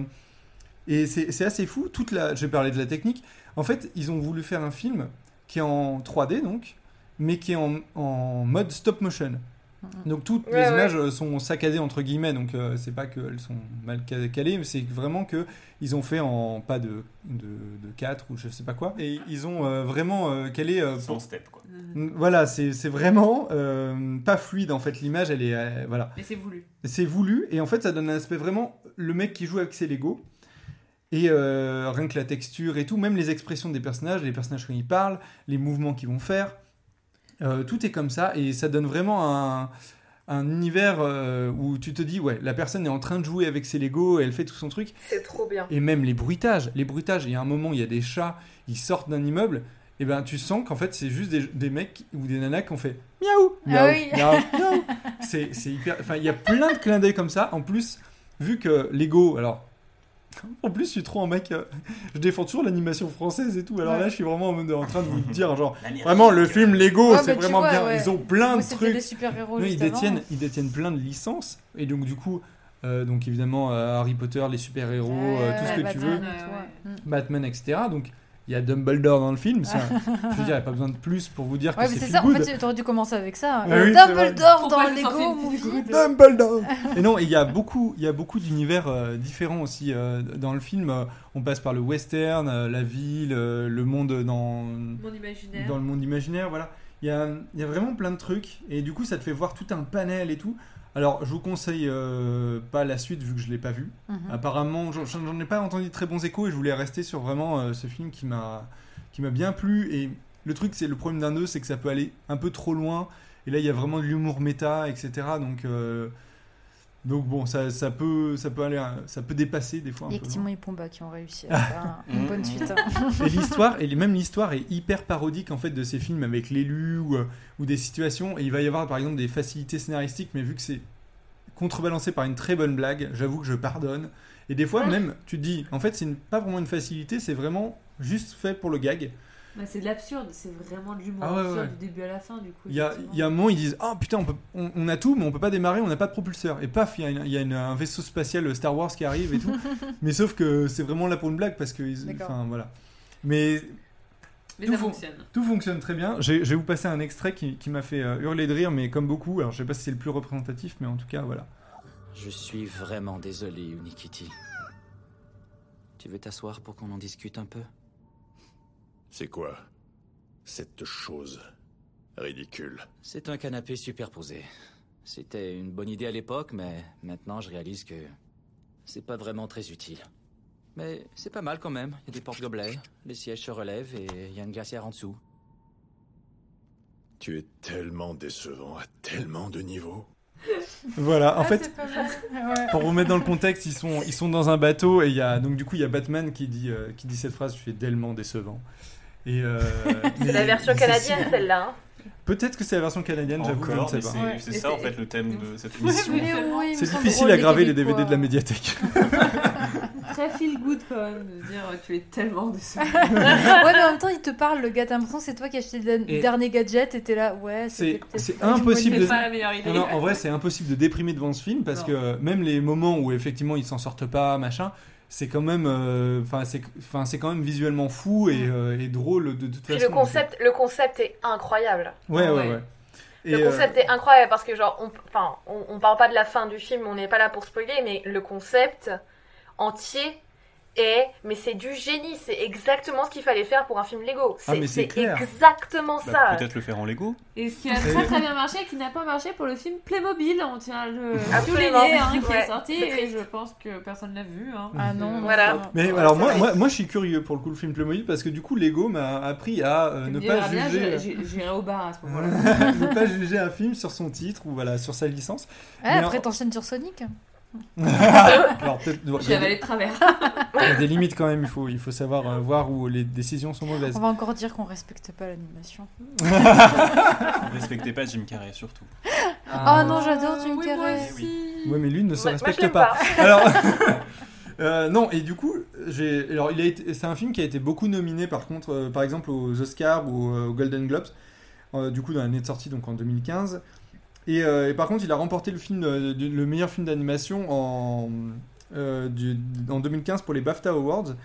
et c'est c'est assez fou. Toute la, je vais parler de la technique. En fait, ils ont voulu faire un film qui est en 3D donc, mais qui est en, en mode stop motion. Donc toutes Ouais, les images euh, sont saccadées entre guillemets, donc euh, c'est pas qu'elles sont mal ca- calées, mais c'est vraiment que ils ont fait en pas de, de, de 4 ou je sais pas quoi, et ils ont euh, vraiment euh, calé euh, Sans pour- step, quoi. Mm, Voilà, c'est c'est vraiment euh, pas fluide en fait. L'image, elle est euh, voilà, Mais c'est voulu. c'est voulu et en fait ça donne un aspect vraiment le mec qui joue avec ses Lego et euh, rien que la texture et tout, même les expressions des personnages, les personnages quand ils parlent, les mouvements qu'ils vont faire, euh, tout est comme ça et ça donne vraiment un un univers euh, où tu te dis ouais la personne est en train de jouer avec ses Lego et elle fait tout son truc C'est trop bien. et même les bruitages, les bruitages, il y a un moment, il y a des chats, ils sortent d'un immeuble, et ben tu sens qu'en fait c'est juste des, des mecs ou des nanas qui ont fait miaou, miaou, Ah oui. miaou, c'est hyper. Enfin, il y a plein de clins d'œil comme ça. En plus, vu que Lego, alors. En plus, je suis trop un mec. euh, je défends toujours l'animation française et tout. Alors là, je suis vraiment en mode- en train de vous dire, genre, vraiment, le film Lego, Ouais, c'est vraiment vois, bien. ouais. Ils ont plein Moi, de trucs. des super-héros Non, ils détiennent, ils détiennent plein de licences. Et donc, du coup, euh, donc évidemment, euh, Harry Potter, les super-héros, euh, tout ce que tu veux. Batman, etc. Donc il y a Dumbledore dans le film. ça- je veux dire, il n'y a pas besoin de plus pour vous dire Ouais, que mais c'est ça, en good. fait, t'aurais dû commencer avec ça. Ah oui, Dumbledore dans je Lego Movie. Dumbledore Et non, il y a beaucoup, il y a beaucoup d'univers euh, différents aussi euh, dans le film. Euh, on passe par le western, euh, la ville, euh, le monde dans Mon imaginaire. dans le monde imaginaire, voilà. Il y a, il y a vraiment plein de trucs et du coup ça te fait voir tout un panel et tout. Alors je vous conseille euh, pas la suite vu que je l'ai pas vu. Mhm. Apparemment j'en ai pas entendu de très bons échos et je voulais rester sur vraiment euh, ce film qui m'a qui m'a bien plu et le truc c'est le problème d'un 2 c'est que ça peut aller un peu trop loin et là il y a vraiment de l'humour méta etc donc euh, donc bon ça, ça peut ça peut aller ça peut dépasser des fois un. Timon et Pumba qui ont réussi à faire un- une bonne suite. hein. Et l'histoire, et même l'histoire est hyper parodique en fait de ces films avec l'élu ou, euh, ou des situations. Et il va y avoir par exemple des facilités scénaristiques, mais vu que c'est contrebalancé par une très bonne blague, j'avoue que je pardonne. Et des fois même, tu te dis, en fait, c'est pas vraiment une facilité, c'est vraiment juste fait pour le gag. Bah, c'est de l'absurde, c'est vraiment de l'humour Ah ouais, absurde ouais. du début à la fin du coup. Il y a, il y a un moment, ils disent, oh putain, on, peut- on, on a tout, mais on peut pas démarrer, on n'a pas de propulseur. Et paf, il y a, une- il y a une- un vaisseau spatial Star Wars qui arrive et tout. mais sauf que c'est vraiment là pour une blague parce que, enfin voilà. Mais Mais tout ça fon- fonctionne. Tout fonctionne très bien. Je je vais vous passer un extrait qui, qui m'a fait euh, hurler de rire, mais comme beaucoup. Alors, je sais pas si c'est le plus représentatif, mais en tout cas, voilà. Je suis vraiment désolé, Unikitty. Tu veux t'asseoir pour qu'on en discute un peu? C'est quoi cette chose ridicule? C'est un canapé superposé. C'était une bonne idée à l'époque, mais maintenant je réalise que c'est pas vraiment très utile. Mais c'est pas mal quand même. Il y a des porte-gobelets, les sièges se relèvent et il y a une glacière en dessous. Tu es tellement décevant à tellement de niveaux. Voilà, en Ah, fait. Ouais. pour vous mettre dans le contexte, ils sont, ils sont dans un bateau et il y a donc du coup il y a Batman qui dit, euh, qui dit cette phrase, je suis tellement décevant. Et euh, C'est la version canadienne celle-là. hein. Peut-être que c'est la version canadienne, j'avoue, je ne Encore, sais mais pas. c'est Ouais. ça en fait le thème de cette émission. oui, C'est difficile à les graver les DVD de la médiathèque. très feel good quand même de dire tu es tellement déçu. ouais, mais en même temps, il te parle, le gars, t'as l'impression que c'est toi qui as acheté le Et- dernier gadget et t'es là, ouais, C'est impossible de. pas la meilleure idée. Non, non, en vrai, c'est impossible de déprimer devant ce film parce Non. que même les moments où effectivement ils s'en sortent pas, machin, c'est quand même, euh, enfin c'est, enfin c'est quand même visuellement fou et, euh, et drôle de toute Puis façon. le concept, le concept est incroyable. Ouais, ouais, Ouais. ouais. Et, Le euh, concept est incroyable parce que genre, on, enfin, on, on parle pas de la fin du film, on n'est pas là pour spoiler, mais le concept entier est, mais c'est du génie, c'est exactement ce qu'il fallait faire pour un film Lego. Ah, C'est mais c'est c'est clair. exactement Bah, ça. Peut-être le faire en Lego. Et ce qui a très très bien marché et qui n'a pas marché pour le film Playmobil, on tient le souligner, hein, qui Ouais, est sorti c'est et je pense que personne l'a vu. Hein. Ah non, Voilà. Mais Ouais, alors moi, moi, moi, je suis curieux pour le coup le film Playmobil parce que du coup Lego m'a appris à euh, ne pas bien, juger. j'ai- j'ai- J'irai au bar à ce moment-là. ne pas juger un film sur son titre ou voilà sur sa licence. Ah, après, en- t'enchaînes sur Sonic Alors peut-être il y J'ai a avalé des- de travers. il y a des limites quand même. Il faut il faut savoir euh, voir où les décisions sont mauvaises. On va encore dire qu'on respecte pas l'animation. Ne respectez pas Jim Carrey surtout. Ah non, j'adore Jim oui, Carrey. moi aussi. Ouais, mais lui ne se Moi- je respecte pas. pas. Alors, euh, non, et du coup, j'ai, alors il a été, c'est un film qui a été beaucoup nominé, par contre, euh, par exemple aux Oscars ou aux Golden Globes, euh, du coup dans l'année de sortie, donc en 2015. Et, euh, et par contre, il a remporté le euh, meilleur film d'animation en, euh, du- en 2015 pour les BAFTA Awards.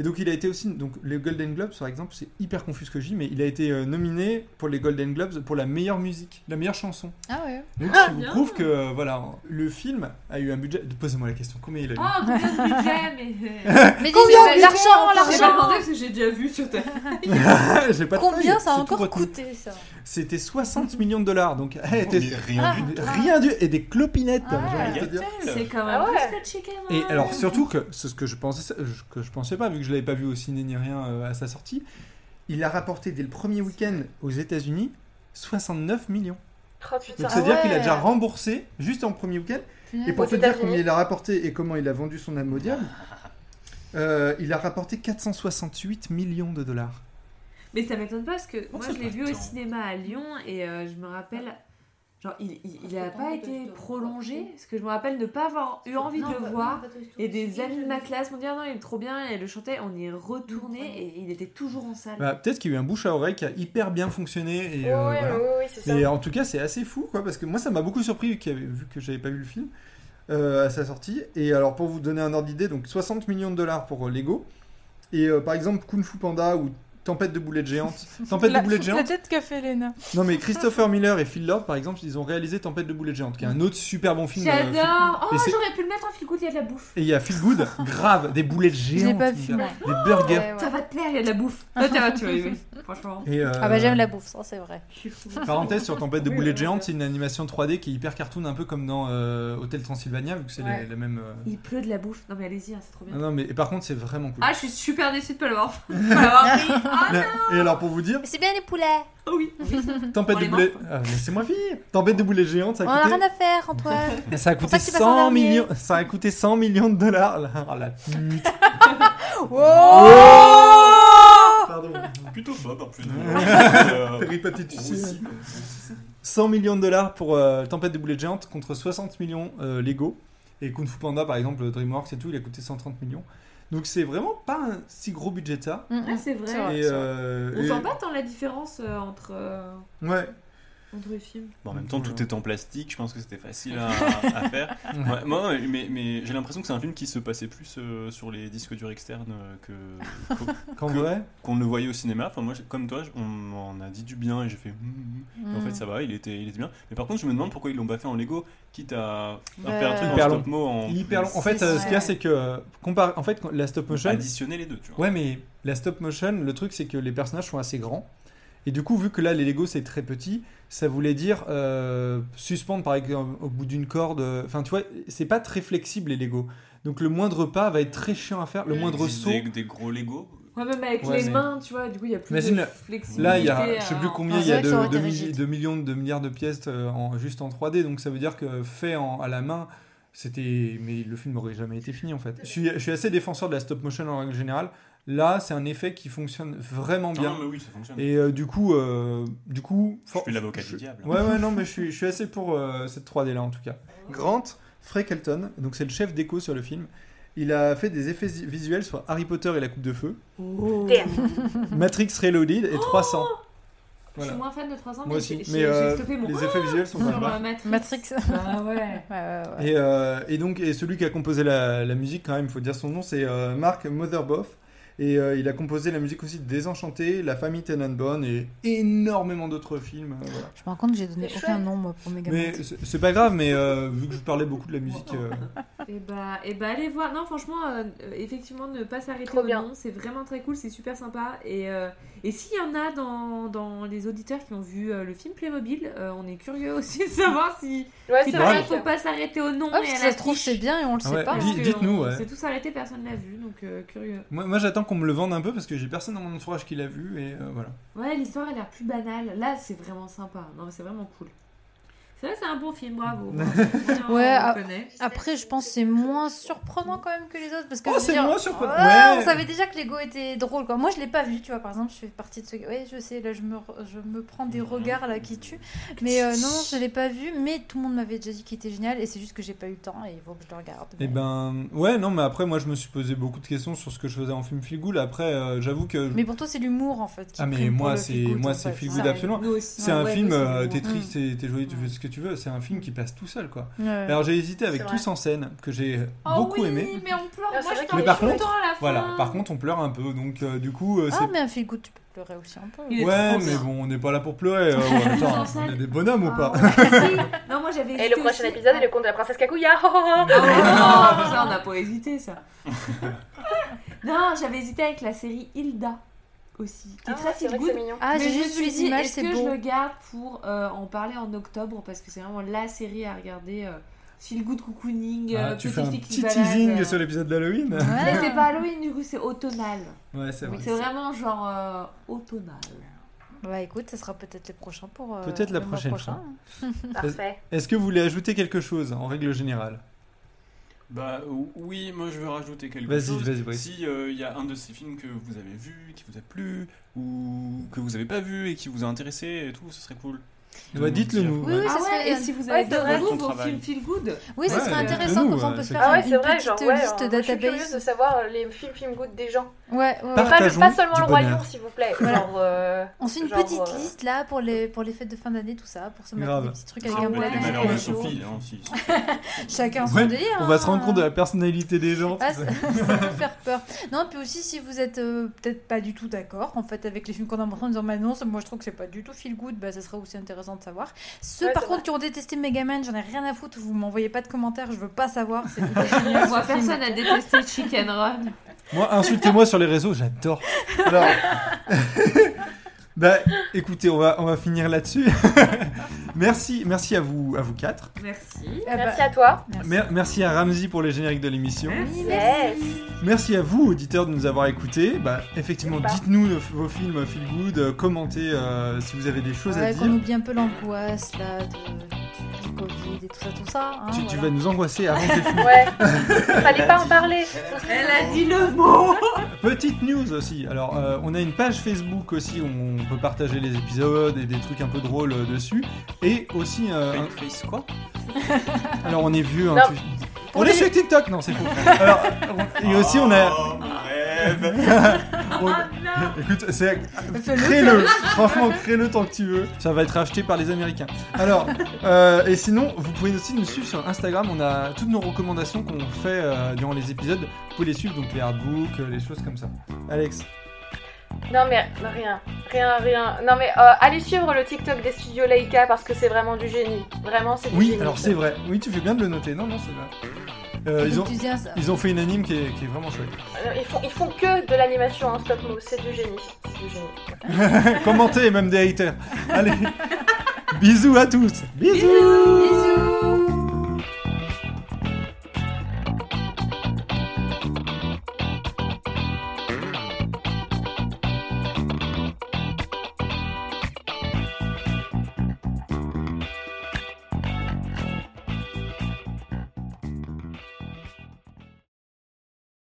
Et donc il a été aussi, donc les Golden Globes par exemple, c'est hyper confus ce que je dis, mais il a été euh, nominé pour les Golden Globes pour la meilleure musique, la meilleure chanson. Ah ouais. Donc Ah, qui vous bien. prouve que euh, voilà, le film a eu un budget. Posez-moi la question, combien il a eu? Ah, combien de budget Mais. Mais Combien l'argent, l'argent que j'ai déjà vu sur ta. J'ai pas de Combien ça a encore coûté ça? C'était 60 millions de dollars, donc eh, rien du tout. rien du et des clopinettes. Ah. C'est quand Ah même ouais. plus que Chicken. Et alors surtout que c'est ce que je pensais que je pensais pas vu que je l'avais pas vu au ciné ni rien euh, à sa sortie, il a rapporté dès le premier week-end aux États-Unis 69 millions. Oh. Donc c'est-à-dire ouais. qu'il a déjà remboursé juste en premier week-end. Et pour Aux te dire combien il a rapporté et comment il a vendu son âme au diable, euh, il a rapporté 468 millions de dollars. Mais ça m'étonne pas parce que moi je l'ai vu au cinéma à Lyon et euh, je me rappelle. Genre, il, il, il a pas été prolongé parce que je me rappelle ne pas avoir eu envie de le voir. Et des amis de ma classe m'ont dit ah non, il est trop bien et le chantait. On y est retourné et il était toujours en salle. Bah, Peut-être qu'il y a eu un bouche à oreille qui a hyper bien fonctionné. Et, Oui, euh, oui, voilà. oui, oui, c'est ça. Et en tout cas, c'est assez fou, quoi, parce que moi, ça m'a beaucoup surpris avait- vu que j'avais pas vu le film euh, à sa sortie. Et alors, pour vous donner un ordre d'idée, donc 60 millions de dollars pour euh, Lego. Et euh, par exemple, Kung Fu Panda ou Tempête de boulettes géantes. Tempête La, de boulettes la géantes. tête qu'a fait Lena. Non, mais Christopher Miller et Phil Lord, par exemple, ils ont réalisé Tempête de boulettes géantes, qui est un autre super bon film. euh, J'adore! Oh, j'aurais pu le mettre en fil il y a de la bouffe. Et il y a Feel Good, grave, des boulettes géantes. pas vu. Des burgers. Ouais, ouais. Ça va te plaire, il y a de la bouffe. Ah, tiens, tu vas aimer. Franchement. Et, euh, Ah bah j'aime la bouffe, ça c'est vrai. Parenthèse sur Tempête de boulettes géantes, c'est une animation 3D qui est hyper cartoon, un peu comme dans euh, Hôtel Transylvania, vu que c'est Ouais. la même. euh, Il pleut de la bouffe. Non mais allez-y, hein, c'est trop bien. Non, non, mais et par contre, c'est vraiment cool. Ah, je suis super déçue de pas l'avoir Ah, et alors, pour vous dire, Mais c'est bien les poulets. oh oui. Tempête On de les boulettes. Ah, Laissez-moi finir Tempête de boulettes géantes, ça On a a coûté. rien à faire, Antoine. Ça a coûté ça que tu passes en 100 dernier. millions. Ça a coûté 100 millions de dollars. là. Oh la pute. Pardon. Plutôt fort en plus. Péripathéticien. 100 millions de dollars pour euh, Tempête de boulettes géantes contre 60 millions euh, Lego. Et Kung Fu Panda, par exemple, DreamWorks et tout, il a coûté 130 millions. Donc c'est vraiment pas un si gros budget que ça. Ah, c'est vrai. C'est vrai. Et, euh, On et- sent pas tant la différence euh, entre, euh, Ouais. Entre les films. Bon, en même temps, tout est en plastique, je pense que c'était facile à, à faire. Ouais. Moi, mais, mais j'ai l'impression que c'est un film qui se passait plus euh, sur les disques durs externes euh, que qu'on le voyait au cinéma. Enfin, moi, comme toi, on m'en a dit du bien et j'ai fait. hum, hum. En fait, ça va, il était, il était bien. Mais par contre, je me demande pourquoi ils l'ont pas fait en Lego, quitte à, à Bah, faire un truc Hyper en stop mo en Hyper long. En fait, C'est euh, ce qu'il y a, c'est que compare... en fait, la stop motion. additionner les deux, tu vois. Ouais, mais la stop motion, le truc, c'est que les personnages sont assez grands. Et du coup, vu que là, les Lego, c'est très petit, ça voulait dire euh, suspendre, par exemple, au bout d'une corde. euh, Enfin, tu vois, c'est pas très flexible, les Lego. Donc, le moindre pas va être très chiant à faire. Le moindre Des- saut. Des, des gros Lego. Ouais, même avec Ouais, les mais- mains, tu vois, du coup, il y a plus Imagine de là- flexibilité. Là, il y a, je sais plus combien, il y a vrai que ça de, aurait de été milli- rigide. de millions de milliards de pièces euh, en, juste en 3D. Donc, ça veut dire que fait en- à la main, c'était. Mais le film n'aurait jamais été fini, en fait. Je suis, je suis assez défenseur de la stop motion en règle générale. Là, c'est un effet qui fonctionne vraiment bien. Non, mais oui, ça fonctionne. Et euh, du coup, euh, du coup, Je for- suis l'avocat je- du diable. Ouais, ouais, non, mais je suis, je suis assez pour euh, cette 3D là en tout cas. Grant Freckleton, donc c'est le chef d'écho sur le film. Il a fait des effets visuels sur Harry Potter et la Coupe de Feu, Oh. Matrix Reloaded et 300. Je suis moins fan de 300, Moi mais aussi, j'ai- euh, stoppé mon. les effets visuels sont pas Sur, mal. euh, Matrix. Matrix. Bah ouais. Ouais, ouais, ouais. Et, euh, et donc, et celui qui a composé la, la musique, quand même, il faut dire son nom, c'est euh, Mark Motherboff. Et euh, il a composé la musique aussi de Désenchanté, La famille Tenenbaum et énormément d'autres films. euh, voilà. Je me rends compte que j'ai donné C'est aucun chouette. nom moi, pour Megaman. Mais c'est c'est pas grave, mais euh, vu que je parlais beaucoup de la musique. euh, Et bah, et bah allez voir. Non, franchement, effectivement, ne pas s'arrêter au bien. nom, c'est vraiment très cool, c'est super sympa. Et, euh, et s'il y en a dans, dans les auditeurs qui ont vu euh, le film Playmobil, euh, on est curieux aussi de savoir si, Ouais, si c'est vrai. il faut pas s'arrêter au nom Ouais, parce et à ça la se trouve c'est bien et on le Ah sait ouais, pas. dites-nous, on ouais. s'est tous arrêtés, personne l'a vu, donc euh, curieux. Moi, moi j'attends qu'on me le vende un peu parce que j'ai personne dans mon entourage qui l'a vu et euh, voilà. Ouais, l'histoire a l'air plus banale. Là, c'est vraiment sympa. Non, c'est vraiment cool. C'est vrai, c'est un bon film, bravo. Ouais, on connaît. Après, je pense que c'est moins surprenant quand même que les autres. Parce que Oh, c'est dire, moins surprenant. ouais, Ouais. On savait déjà que Lego était drôle. Quoi. Moi, je l'ai pas vu, tu vois. Par exemple, je fais partie de ceux. Ouais, je sais, là, je me, je me prends des regards là qui tuent. Mais euh, non, je l'ai pas vu. Mais tout le monde m'avait déjà dit qu'il était génial. Et c'est juste que j'ai pas eu le temps et il faut que je le regarde. Et Mais- ben, ouais, non, mais après, moi, je me suis posé beaucoup de questions sur ce que je faisais en film feel good. Après, euh, j'avoue que. Mais pour toi, c'est l'humour en fait. Qui Ah, mais moi, c'est feel good, absolument. C'est un ouais, film, euh, t'es triste, t'es t'es joyeux, tu fais ce que tu veux. C'est un film qui passe tout seul, quoi. Ouais. Alors j'ai hésité avec Tous en scène, que j'ai Oh beaucoup oui, aimé. mais on pleure. Ah, Moi, je Mais par tout le contre, temps à la fin. Voilà, par contre, on pleure un peu, donc euh, du coup, euh, Ah, c'est. mais un feel good, tu peux pleurer aussi un peu. Il Ouais, mais bon, on n'est pas là pour pleurer. euh, ouais, attends, en scène. on est des bonhommes ou pas? Ah ouais, si. Non, moi j'avais Et le prochain aussi. épisode est le conte de la princesse Kakuya. Oh, oh, oh. Ah ça on n'a pas hésité ça. non, j'avais hésité avec la série Hilda aussi, qui est Ah, très feel vrai que good. mignon. Ah, mais j'ai juste les images, est-ce c'est que beau. je le garde pour euh, en parler en octobre parce que c'est vraiment la série à regarder. euh, feel good cocooning, Ah, euh, Tu fais un petit teasing euh. sur l'épisode d'Halloween. Ouais. Mais c'est pas Halloween du coup, c'est automnal. Ouais, c'est vrai. C'est vraiment genre euh, automnal. Bah écoute, ça sera peut-être le prochain pour. euh, Peut-être la prochaine prochain. Parfait. Est-ce que vous voulez ajouter quelque chose en règle générale? Bah ou- oui, moi je veux rajouter quelque Vas-y, chose. vas-y, Brice. Si euh, il y a un de ces films que vous avez vu, qui vous a plu, ou que vous avez pas vu et qui vous a intéressé et tout, ce serait cool. Bah, nous dites-le nous. Oui, oui, ah ça ouais, serait- et si vous Ouais, avez vrai. vous, vos films feel good Oui, ça Ouais, serait intéressant nous, comme on euh, peut se faire Ah ouais, une vrai, petite genre, ouais, liste euh, moi, je suis curieuse de database. savoir euh, les films film good des gens. Ouais, ouais, Pas, ouais. Pas seulement le Roi. Lion, s'il vous plaît. Voilà. Genre, euh, On se fait une Genre, petite euh, liste là pour les, pour les fêtes de fin d'année, tout ça, pour se mettre Grave. des petits trucs avec Ah un ouais, Ouais, ouais. Sophie, hein. Chacun son Ouais, délire. On va se hein. rendre compte de la personnalité des gens. Ah, ça, peut faire peur. Non, puis aussi si vous êtes euh, peut-être pas du tout d'accord en fait avec les films qu'on a montrés en disant non, moi je trouve que c'est pas du tout feel good, bah ça serait aussi intéressant de savoir. Ceux Ouais, par contre vrai. qui ont détesté Megaman, j'en ai rien à foutre, vous m'envoyez pas de commentaires, je veux pas savoir. Moi, personne n'a détesté Chicken Run. Moi, insultez-moi sur les réseaux, j'adore. Alors, bah, écoutez, on va, on va finir là-dessus. merci, merci à vous, à vous quatre. Merci. Bah, Merci à toi. merci. Mer- merci à Ramsey pour les génériques de l'émission. Yes. Merci à vous, auditeurs, de nous avoir écoutés. Bah, effectivement, Sympa. dites-nous nos- vos films feel good, euh, commentez euh, si vous avez des choses à Ouais, qu'on dire. oublie un peu l'angoisse là de, Covid et tout ça, tout ça. hein, Tu, vas nous angoisser avant films. Ouais. Fallait pas en parler. Elle a dit le mot. Petite news aussi. Alors, euh, on a une page Facebook aussi où on peut partager les épisodes et des trucs un peu drôles euh, dessus. Et aussi, euh, un- face quoi alors on est vieux. hein, tu- On est sur TikTok, non, c'est faux. Alors, on- et aussi, on a. Oh, rêve. On- Écoute, c'est. Crée-le, franchement, crée-le tant que tu veux. Ça va être acheté par les Américains. Alors, euh, et sinon, vous pouvez aussi nous suivre sur Instagram. On a toutes nos recommandations qu'on fait euh, durant les épisodes. Vous pouvez les suivre, donc les artbooks, euh, les choses comme ça. Alex, Non mais rien, rien, rien. Non mais euh, allez suivre le TikTok des studios Leica parce que c'est vraiment du génie. Vraiment c'est du oui, génie. alors c'est vrai. Oui, tu fais bien de le noter. Non, non, c'est vrai. Euh, ils, ont, ils ont fait une anime qui est, qui est vraiment chouette. Euh, Ils font, ils font que de l'animation en stop motion, c'est du génie. C'est du génie. Commentez, même des haters. Allez, bisous à tous. bisous. Bisous